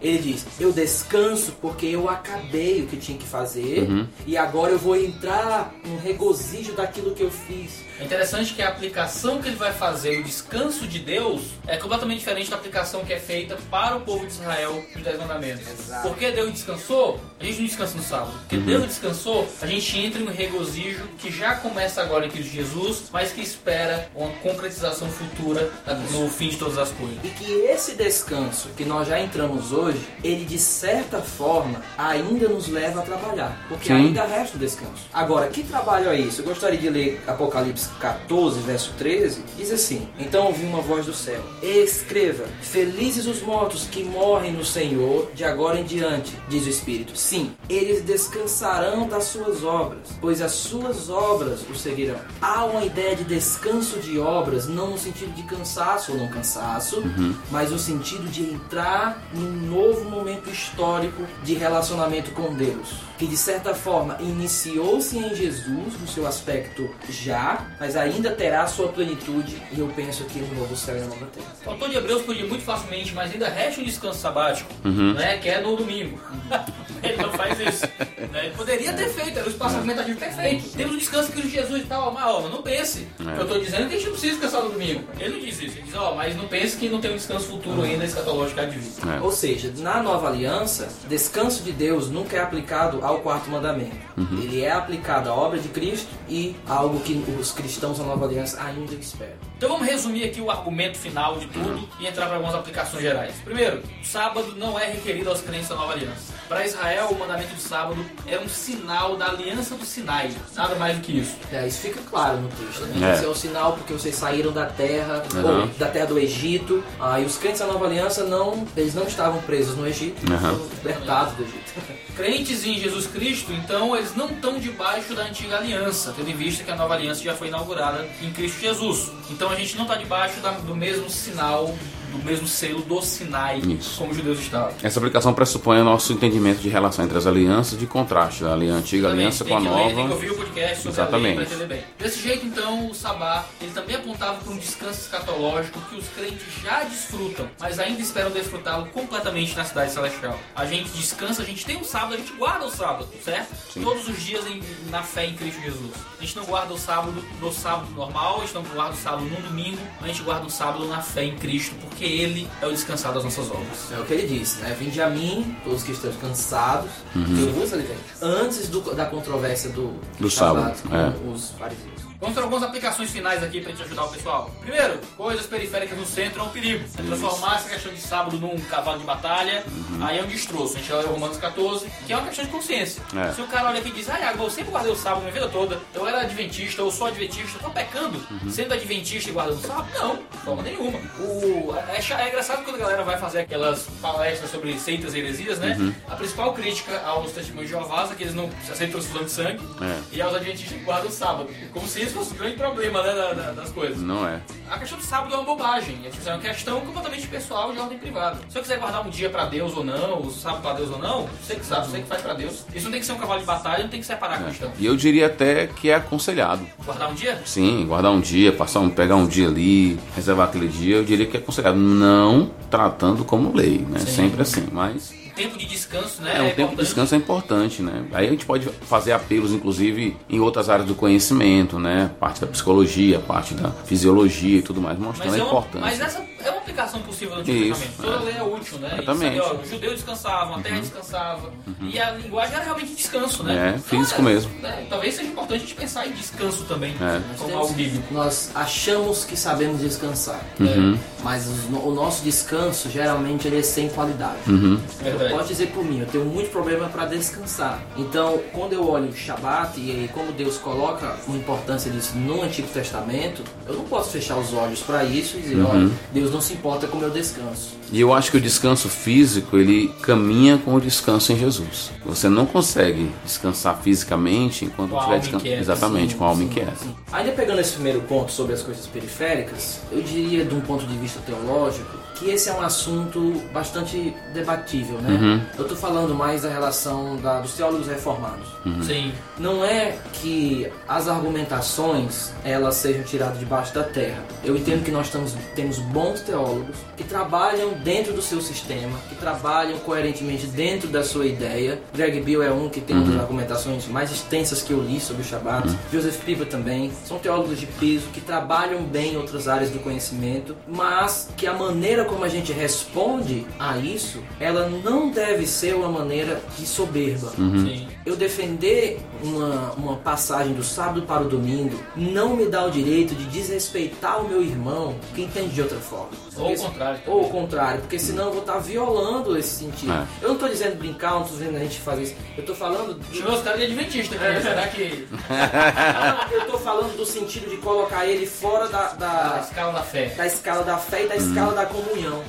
Ele diz, eu descanso porque eu acabei o que tinha que fazer e agora eu vou entrar no regozijo daquilo que eu fiz. É interessante que a aplicação que ele vai fazer, o descanso de Deus, é completamente diferente da aplicação que é feita para o povo de Israel dos Dez Mandamentos. Exato. Porque Deus descansou, a gente não descansa no sábado. Porque Deus descansou, a gente entra em um regozijo que já começa agora em Cristo Jesus, mas que espera uma concretização futura no fim de todas as coisas. E que esse descanso que nós já entramos hoje, ele de certa forma ainda nos leva a trabalhar. Porque Sim. ainda resta o descanso. Agora, que trabalho é isso? Eu gostaria de ler Apocalipse 14, verso 13. Diz assim: Então ouvi uma voz do céu: Escreva, felizes os mortos que morrem no Senhor, de agora em diante, diz o Espírito. Sim, eles descansarão das suas obras, pois as suas obras o seguirão. Há uma ideia de descanso de obras, não no sentido de cansaço ou não cansaço, mas no sentido de entrar num novo momento histórico de relacionamento com Deus, que de certa forma iniciou-se em Jesus no seu aspecto já, mas ainda terá sua plenitude, e eu penso que no novo céu e na nova terra. O autor de Hebreus podia muito facilmente, mas ainda resta um descanso sabático, né, que é no domingo. Ele não faz isso. né? Ele poderia ter feito, era o espaço argumentativo perfeito. Temos um descanso que Jesus e tal, mas ó, não pense. É. Eu estou dizendo que a gente não precisa descansar no domingo. Ele não diz isso. Ele diz, ó, mas não pense que não tem um descanso futuro ainda escatológico vir. É. Ou seja, na nova aliança, descanso de Deus nunca é aplicado ao quarto mandamento. Ele é aplicado à obra de Cristo e algo que os cristãos da nova aliança ainda esperam. Então vamos resumir aqui o argumento final de tudo e entrar para algumas aplicações gerais. Primeiro, o sábado não é requerido aos crentes da nova aliança. Para Israel, o mandamento do sábado é um sinal da aliança do Sinai. Nada mais do que isso. É, isso fica claro no texto. Né? É. Esse é o sinal porque vocês saíram da terra, Uhum. ou da terra do Egito. Ah, e os crentes da nova aliança não, eles não estavam presos no Egito, eles Uhum. foram libertados do Egito. Crentes em Jesus Cristo, então, eles não estão debaixo da antiga aliança, tendo em vista que a nova aliança já foi inaugurada em Cristo Jesus. Então a gente não está debaixo da- do mesmo sinal, do mesmo selo do Sinai, Isso. como os judeus estavam. Essa aplicação pressupõe o nosso entendimento de relação entre as alianças de contraste, a ali- a antiga Também, aliança com a que ler, tem que nova. ouvir o podcast sobre Exatamente. a entender bem. Desse jeito, então, o Sabá, ele também apontava para um descanso escatológico que os crentes já desfrutam, mas ainda esperam desfrutá-lo completamente na cidade celestial. A gente descansa, a gente tem um sábado, a gente guarda o sábado, certo? Sim. Todos os dias em- na fé em Cristo Jesus. A gente não guarda o sábado no sábado normal, a gente não guarda o sábado no domingo, a gente guarda o sábado na fé em Cristo, porque Ele é o descansar das nossas obras. É o que ele disse, né? Vinde a mim, todos que estão cansados, Uhum. eu vos aliviarei. Antes do- da controvérsia do, Do sábado, com é. os fariseus. Vamos ter algumas aplicações finais aqui pra gente ajudar o pessoal. Primeiro, coisas periféricas no centro é um perigo. É transformar essa questão de sábado num cavalo de batalha, aí é um destroço. A gente olha Romanos 14, que é uma questão de consciência. É. Se o cara olha aqui e diz, ah, Iago, eu sempre guardei o sábado minha vida toda, eu era adventista, eu sou adventista, eu tô pecando sendo adventista e guardando o sábado? Não, de forma nenhuma. O, é, cha- é engraçado quando a galera vai fazer aquelas palestras sobre seitas e heresias, né? A principal crítica aos testemunhos de Jeová é que eles não aceitam transfusão de sangue É. e aos adventistas que guardam o sábado. Como se isso fosse o grande problema né, da- da- das coisas. Não é. A questão do sábado é uma bobagem. É, tipo, é uma questão completamente pessoal de ordem privada. Se eu quiser guardar um dia pra Deus ou não, o sábado pra Deus ou não, você que sabe, você que faz pra Deus. Isso não tem que ser um cavalo de batalha, não tem que separar a questão. E eu diria até que é aconselhado. Guardar um dia? Sim, guardar um dia, passar um, pegar um dia ali, reservar aquele dia, eu diria que é aconselhado. Não tratando como lei, né? Sempre assim, mas. Tempo de descanso, né? É, um tempo de descanso é importante, né? Aí a gente pode fazer apelos, inclusive, em outras áreas do conhecimento, né? Parte da psicologia, parte da fisiologia e tudo mais, mostrando Mas, a é uma, importância. mas essa é uma aplicação possível do Antigo Isso, Testamento. Toda é. lei é útil, né? E Exatamente. sabe, ó, o judeu descansava, a terra descansava. E a linguagem era realmente descanso, né? É, físico mesmo. é, talvez seja importante a gente pensar em descanso também, É. como algo bíblico. Nós achamos que sabemos descansar, Uhum. mas os no- o nosso descanso geralmente ele é sem qualidade. Uhum. Eu posso dizer por mim, eu tenho muito problema para descansar. Então, quando eu olho o Shabat e como Deus coloca uma importância disso no Antigo Testamento, eu não posso fechar os olhos para isso e dizer, Uhum. olha, Deus não se importa com o meu descanso. E eu acho que o descanso físico, ele caminha com o descanso em Jesus. Você não consegue descansar fisicamente enquanto estiver descansando. Exatamente, com a alma inquieta. Sim. Ainda pegando esse primeiro ponto sobre as coisas periféricas, eu diria, de um ponto de vista teológico, que esse é um assunto bastante debatível, né? Uhum. Eu estou falando mais da relação da- dos teólogos reformados. Sim. Não é que as argumentações elas sejam tiradas debaixo da terra. Eu entendo que nós estamos, temos bons teólogos que trabalham dentro do seu sistema, que trabalham coerentemente dentro da sua ideia. Greg Bill é um que tem uma das argumentações mais extensas que eu li sobre o Shabat. Joseph Piva também. São teólogos de peso que trabalham bem em outras áreas do conhecimento, mas que a maneira como a gente responde a isso, ela não deve ser uma maneira de soberba Sim. Eu defender uma, uma passagem do sábado para o domingo não me dá o direito de desrespeitar o meu irmão que entende de outra forma. Ou o contrário. Ou o contrário, porque senão eu vou estar violando esse sentido. É. Eu não estou dizendo brincar, não estou dizendo a gente fazer isso. Eu estou falando. do- Chegou os caras de adventista né? Será que Não, eu estou falando do sentido de colocar ele fora da, a da, escala da fé? da escala da fé e da escala da comunhão.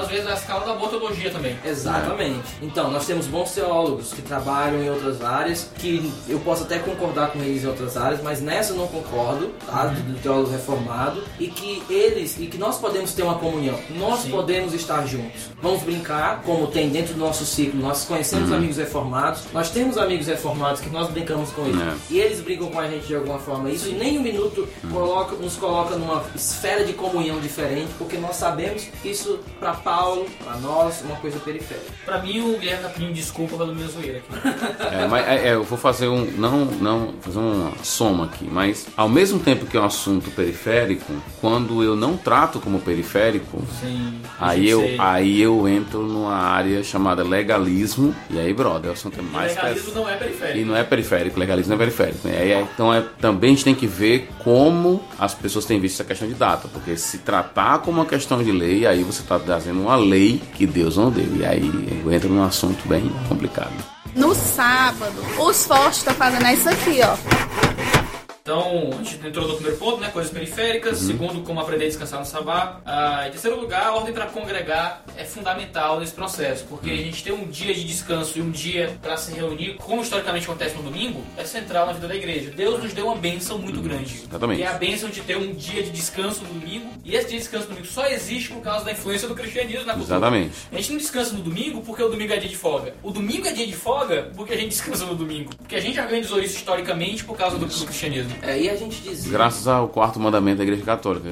Às vezes a escala da boa teologia também. Exatamente. Então, nós temos bons teólogos que trabalham em outras áreas, que eu posso até concordar com eles em outras áreas, mas nessa eu não concordo, tá? Do, do teólogo reformado, e que eles, e que nós podemos ter uma comunhão, nós Sim. podemos estar juntos. Vamos brincar, como tem dentro do nosso ciclo, nós conhecemos amigos reformados, nós temos amigos reformados que nós brincamos com eles, É. e eles brigam com a gente de alguma forma. Isso em nem um minuto coloca, nos coloca numa esfera de comunhão diferente, porque nós sabemos que isso, para Paulo, para nós, é uma coisa periférica. Pra mim, o Guilherme tá pedindo desculpa pela minha zoeira aqui. É, mas é, é, eu vou fazer um. Não, não fazer uma soma aqui, mas ao mesmo tempo que é um assunto periférico, quando eu não trato como periférico, Sim. aí eu, aí eu entro numa área chamada legalismo, e aí, brother, o assunto é mais legalismo pesado. não é periférico. E não é periférico, legalismo não é periférico. Né? Aí é- então é, também a gente tem que ver como as pessoas têm visto essa questão de data. Porque se tratar como uma questão de lei, aí você está trazendo uma lei que Deus não deu. E aí eu entro num assunto bem complicado. No sábado, os fortes estão fazendo isso aqui, ó. Então, a gente entrou no primeiro ponto, né? Coisas periféricas. Uhum. Segundo, como aprender a descansar no sabá. Ah, em terceiro lugar, a ordem para congregar é fundamental nesse processo. Porque Uhum. a gente ter um dia de descanso e um dia para se reunir, como historicamente acontece no domingo, é central na vida da igreja. Deus nos deu uma bênção muito grande. Uhum. Exatamente. Que é a bênção de ter um dia de descanso no domingo. E esse dia de descanso no domingo só existe por causa da influência do cristianismo na cultura. Exatamente. A gente não descansa no domingo porque o domingo é dia de folga. O domingo é dia de folga porque a gente descansa no domingo. Porque a gente organizou isso historicamente por causa do, do cristianismo. É, e a gente dizia. Graças ao quarto mandamento da Igreja Católica,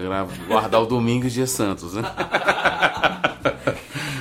guardar o domingo e os dias santos. Né?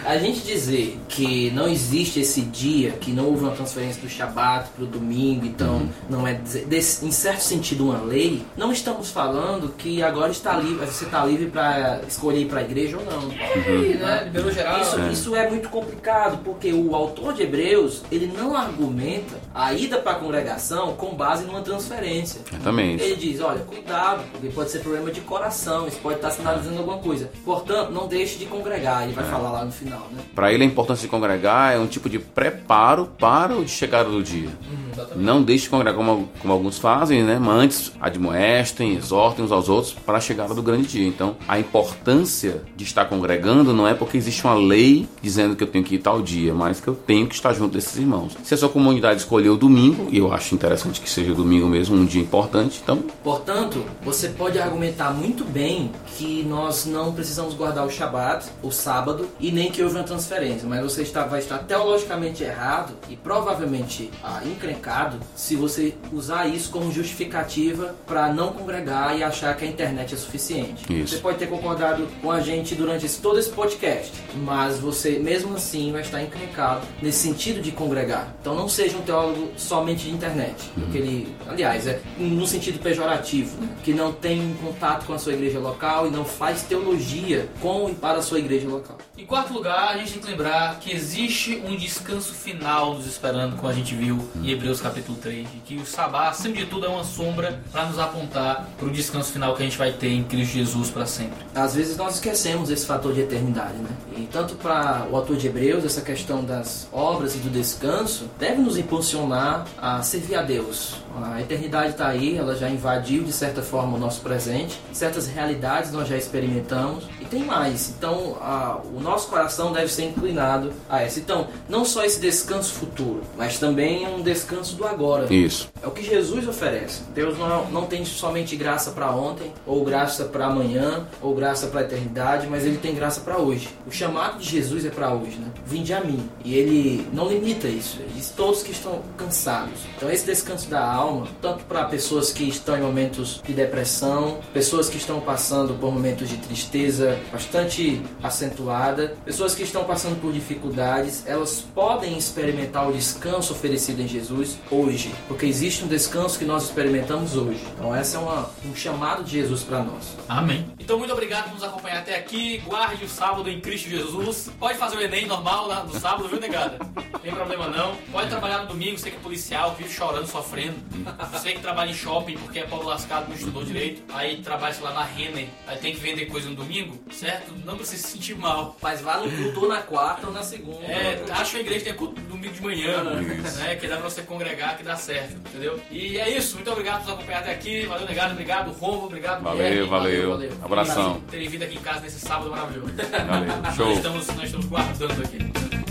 A gente dizer que não existe esse dia, que não houve uma transferência do Shabat para o domingo, então não é, desse- em certo sentido, uma lei, não estamos falando que agora está livre, você está livre para escolher ir para a igreja ou não. Aí, né? Liberou geral. Isso, isso é muito complicado, porque o autor de Hebreus, ele não argumenta a ida para a congregação com base numa transferência. Exatamente. Ele diz, olha, cuidado, porque pode ser problema de coração, isso pode estar sinalizando alguma coisa. Portanto, não deixe de congregar, ele vai falar lá no final, né? Para ele, a importância de congregar é um tipo de preparo para o chegada do dia. Não deixe de congregar como, como alguns fazem, né? Mas antes admoestem, exortem uns aos outros para a chegada do grande dia. Então, a importância de estar congregando não é porque existe uma lei dizendo que eu tenho que ir tal dia, mas que eu tenho que estar junto desses irmãos. Se a sua comunidade escolher o domingo, e eu acho interessante que seja o domingo mesmo, um dia importante, então Portanto, você pode argumentar muito bem que nós não precisamos guardar o Shabat, o sábado, e nem que houve uma transferência, mas você está, vai estar teologicamente errado e provavelmente ah, encrencado se você usar isso como justificativa para não congregar e achar que a internet é suficiente. Isso. Você pode ter concordado com a gente durante esse- todo esse podcast, mas você mesmo assim vai estar encrencado nesse sentido de congregar. Então não seja um teólogo somente de internet, porque ele, aliás, é no sentido pejorativo, né? que não tem contato com a sua igreja local e não faz teologia com e para a sua igreja local. Em quarto lugar, a gente tem que lembrar que existe um descanso final nos esperando, como a gente viu em Hebreus capítulo 3, de que o sabá, acima de tudo, é uma sombra para nos apontar para o descanso final que a gente vai ter em Cristo Jesus para sempre. Às vezes nós esquecemos esse fator de eternidade, né? E tanto para o autor de Hebreus, essa questão das obras e do descanso deve nos impulsionar a servir a Deus. A eternidade está aí, ela já invadiu de certa forma o nosso presente, certas realidades nós já experimentamos tem mais. Então, a- o nosso coração deve ser inclinado a essa. Então, não só esse descanso futuro, mas também um descanso do agora. Isso. É o que Jesus oferece. Deus não, não tem somente graça para ontem, ou graça para amanhã, ou graça para a eternidade, mas ele tem graça para hoje. O chamado de Jesus é para hoje, né? Vinde a mim. E ele não limita isso. Ele diz todos que estão cansados. Então esse descanso da alma, tanto para pessoas que estão em momentos de depressão, pessoas que estão passando por momentos de tristeza bastante acentuada, pessoas que estão passando por dificuldades, elas podem experimentar o descanso oferecido em Jesus hoje, porque existe um descanso que nós experimentamos hoje. Então essa é uma, um chamado de Jesus para nós. Amém. Então, muito obrigado por nos acompanhar até aqui. Guarde o sábado em Cristo Jesus. Pode fazer o Enem normal lá no sábado, viu, negada? Não tem problema não. Pode trabalhar no domingo, você que é policial, vive chorando, sofrendo. Você que trabalha em shopping porque é pobre lascado, não estudou direito. Aí trabalha, sei lá, na Renner, aí tem que vender coisa no domingo, certo? Não pra você se sentir mal. Mas vá no culto ou na quarta ou na segunda. É, acho que a igreja tem culto domingo de manhã, né? Que dá pra você congregar, que dá certo, entendeu? E é isso, muito obrigado por nos acompanhar até aqui. Valeu, negado, obrigado, Romo, obrigado, Valeu, Guilherme. valeu. valeu. Abração. Por terem vindo aqui em casa nesse sábado maravilhoso. Valeu. Show. Nós estamos, nós estamos guardando aqui.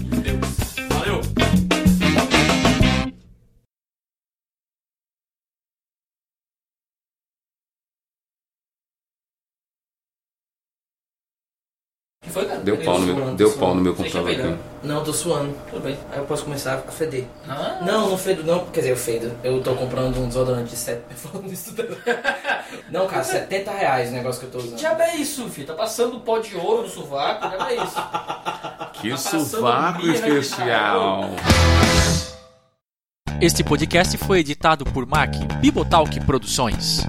Foi, cara? Deu Eu pau no meu- deu pau no meu computador aqui. Não, tô suando. Tudo bem. Aí eu posso começar a feder. Ah, Não, não fedo não. Quer dizer, eu fedo. Eu tô comprando um desodorante de 7... Falando isso tudo. Não, cara, 70 reais o negócio que eu tô usando. já é isso, filho. Tá passando pó de ouro no sovaco, já é isso. Que passando sovaco especial. Este podcast foi editado por Mac Bibotalk Produções.